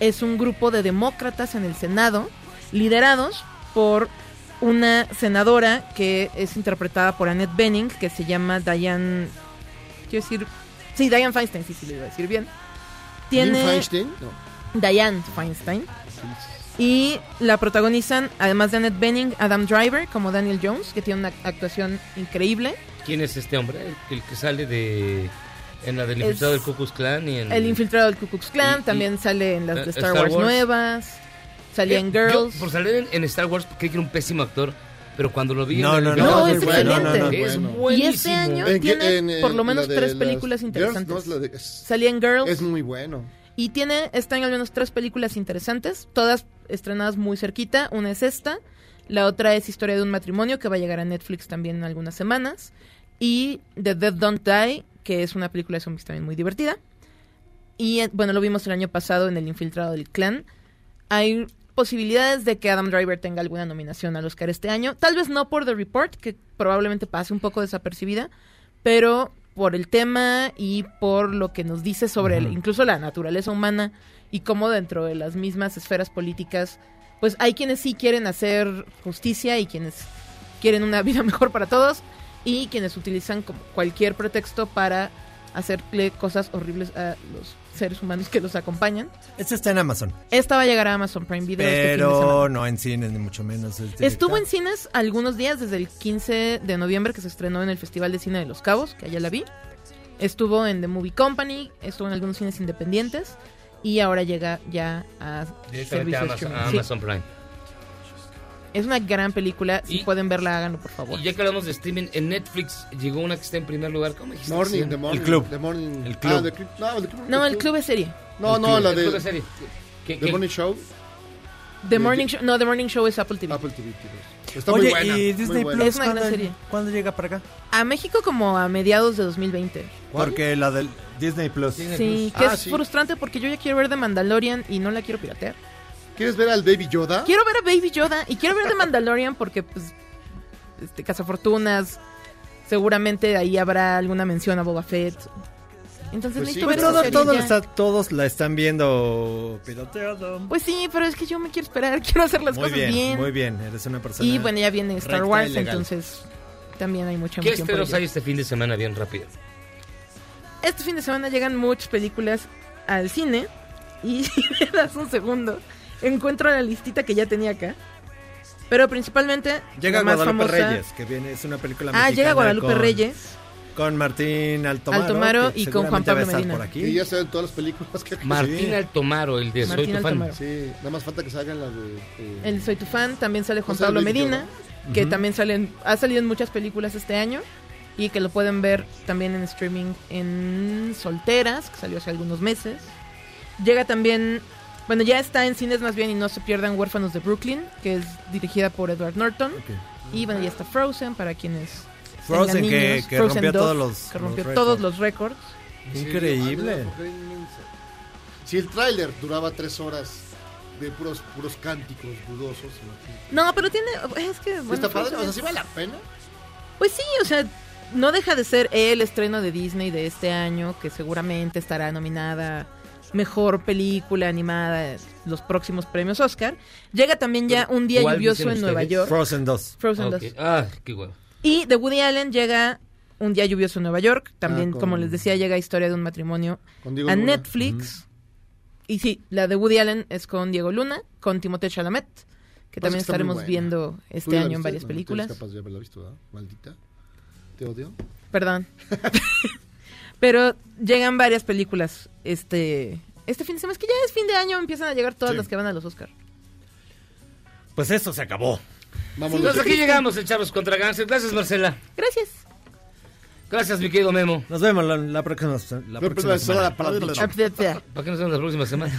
es un grupo de demócratas en el Senado, liderados por una senadora que es interpretada por Annette Bening, que se llama Diane. Quiero decir. Sí, Diane Feinstein, sí, sí, le iba a decir bien. Tiene. ¿Lynn Feinstein? No. Diane Feinstein. Y la protagonizan, además de Annette Bening, Adam Driver como Daniel Jones, que tiene una actuación increíble. ¿Quién es este hombre? El, el que sale de... En la del Es infiltrado del Ku Klux Klan y en... El infiltrado del Ku Klux Klan Y- y- también sale en las de Star, Star Wars, Wars. nuevas. Salía Eh, en yo, Girls. por salir en, en Star Wars creí que era un pésimo actor, pero cuando lo vi... No, en el- no, no, es bueno, excelente. no, no, Es bueno. buenísimo. Y este año ¿En qué- tiene en- en por lo menos tres las películas Girls? interesantes. No, es la de- es- Salía en Girls. Es muy bueno. Y tiene este año al menos tres películas interesantes, todas estrenadas muy cerquita. Una es esta, la otra es Historia de un matrimonio, que va a llegar a Netflix también en algunas semanas. Y The Dead Don't Die, que es una película de zombies también muy divertida. Y eh, bueno, lo vimos el año pasado en El Infiltrado del Clan. Hay posibilidades de que Adam Driver tenga alguna nominación al Oscar este año. Tal vez no por The Report, que probablemente pase un poco desapercibida, pero por el tema y por lo que nos dice sobre el- Ujú. incluso la naturaleza humana y cómo dentro de las mismas esferas políticas, pues hay quienes sí quieren hacer justicia y quienes quieren una vida mejor para todos y quienes utilizan como cualquier pretexto para hacerle cosas horribles a los seres humanos que los acompañan. Este está en Amazon. Esta va a llegar a Amazon Prime Video este fin de semana. Pero no en cines, ni mucho menos. es. Estuvo en cines algunos días, desde el 15 de noviembre que se estrenó en el Festival de Cine de Los Cabos, que allá la vi. Estuvo en The Movie Company, estuvo en algunos cines independientes y ahora llega ya a servicios Amazon, a Sí. Amazon Prime. Es una gran película, si Y- pueden verla, háganlo por favor. Y ya que hablamos de streaming, en Netflix llegó una que está en primer lugar. ¿Cómo dijiste? Morning, Sí. The Morning. El club. The Morning. El club. Ah, The Club. No, The Club. No, el club es serie. No, El no, club, la el club de. de serie. Que- The que- Morning Show. The Morning Show, no, The Morning Show es Apple TV. Apple TV. TV. Está Oye, muy buena. ¿y Disney buena. Plus Es una gran ¿cuándo, serie. cuándo llega para acá? A México como a mediados de 2020. Porque la del Disney Plus. Sí, que Ah, es sí. frustrante porque yo ya quiero ver The Mandalorian y no la quiero piratear. ¿Quieres ver al Baby Yoda? Quiero ver a Baby Yoda y quiero ver The Mandalorian porque, pues, este, Cazafortunas, seguramente ahí habrá alguna mención a Boba Fett. Entonces Pues sí, necesito Pues ver todo- esa serie todo ya. está- todos la están viendo pirateado. Pues sí, pero es que yo me quiero esperar, quiero hacer las Muy cosas bien, bien. muy bien. Eres una persona. Y bueno, ya viene Star Wars, entonces también hay mucha ¿Qué ello. hay este fin de semana bien rápido? Este fin de semana llegan muchas películas al cine y si me das un segundo, encuentro la listita que ya tenía acá. Pero principalmente Llega más Guadalupe famosa- Reyes, que viene, es una película Ah, llega mexicana Guadalupe con- Reyes. Con Martín Altomaro. Altomaro y con Juan Pablo Medina. por aquí. Que ya saben todas las películas que Martín Sí. Altomaro, el de Martín Soy tu fan. Sí, nada más falta que salgan las de. eh, El Soy tu fan, también sale Juan Pablo Medina, que Ujú. también salen, ha salido en muchas películas este año y que lo pueden ver también en streaming en Solteras, que salió hace algunos meses. Llega también, bueno, ya está en cines más bien y no se pierdan Huérfanos de Brooklyn, que es dirigida por Edward Norton. Y bueno, ya está Frozen para quienes Frozen, que- niños. que Frozen rompió 2, todos los- que rompió los todos los récords. Increíble. Si el tráiler duraba tres horas de puros, puros cánticos dudosos. No, pero tiene, es que bueno, ¿Está padre? O sea, ¿sí vale la pena? Pues sí, o sea, no deja de ser el estreno de Disney de este año, que seguramente estará nominada mejor película animada los próximos premios Oscar. Llega también ya un día ¿Cuál lluvioso en Nueva? York. Frozen 2. Frozen Ok. 2. Ah, qué huevo. Y de Woody Allen llega un día lluvioso en Nueva York. También, Ah, con- como les decía, llega Historia de un matrimonio a Luna. Netflix. Y sí, la de Woody Allen es con Diego Luna, con Timothée Chalamet, que Pasa también que estaremos viendo ¿Tú este año en varias No, no películas. capaz de haberla visto, ¿verdad? Maldita. Te odio. Perdón. Pero llegan varias películas este este fin de semana. Es que ya es fin de año, empiezan a llegar todas Sí. las que van a los Oscar. Pues esto se acabó. Entonces aquí llegamos, el Charlos contra Gangsters. Gracias, Marcela. Gracias. Gracias, mi querido Memo. Nos vemos la, la próxima, la próxima semana. ¿Para qué nos vemos la próxima semana?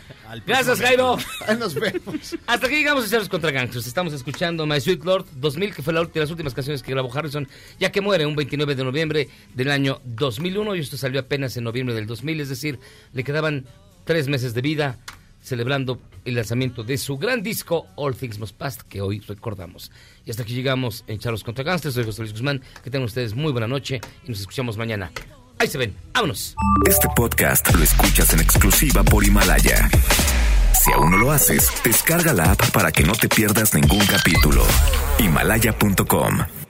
Gracias, Jairo. Nos vemos. Hasta aquí llegamos a Charlos contra Gangsters. Estamos escuchando My Sweet Lord 2000, que fue la de las últimas canciones que grabó Harrison, ya que muere un 29 de noviembre del año 2001 y esto salió apenas en noviembre del 2000, es decir, le quedaban tres meses de vida celebrando el lanzamiento de su gran disco All Things Must Pass, que hoy recordamos. Y hasta aquí llegamos en Charlos contra Gangsters. Soy José Luis Guzmán. Que tengan ustedes muy buena noche y nos escuchamos mañana. Ahí se ven. Vámonos. Este podcast lo escuchas en exclusiva por Himalaya. Si aún no lo haces, descarga la app para que no te pierdas ningún capítulo. Himalaya.com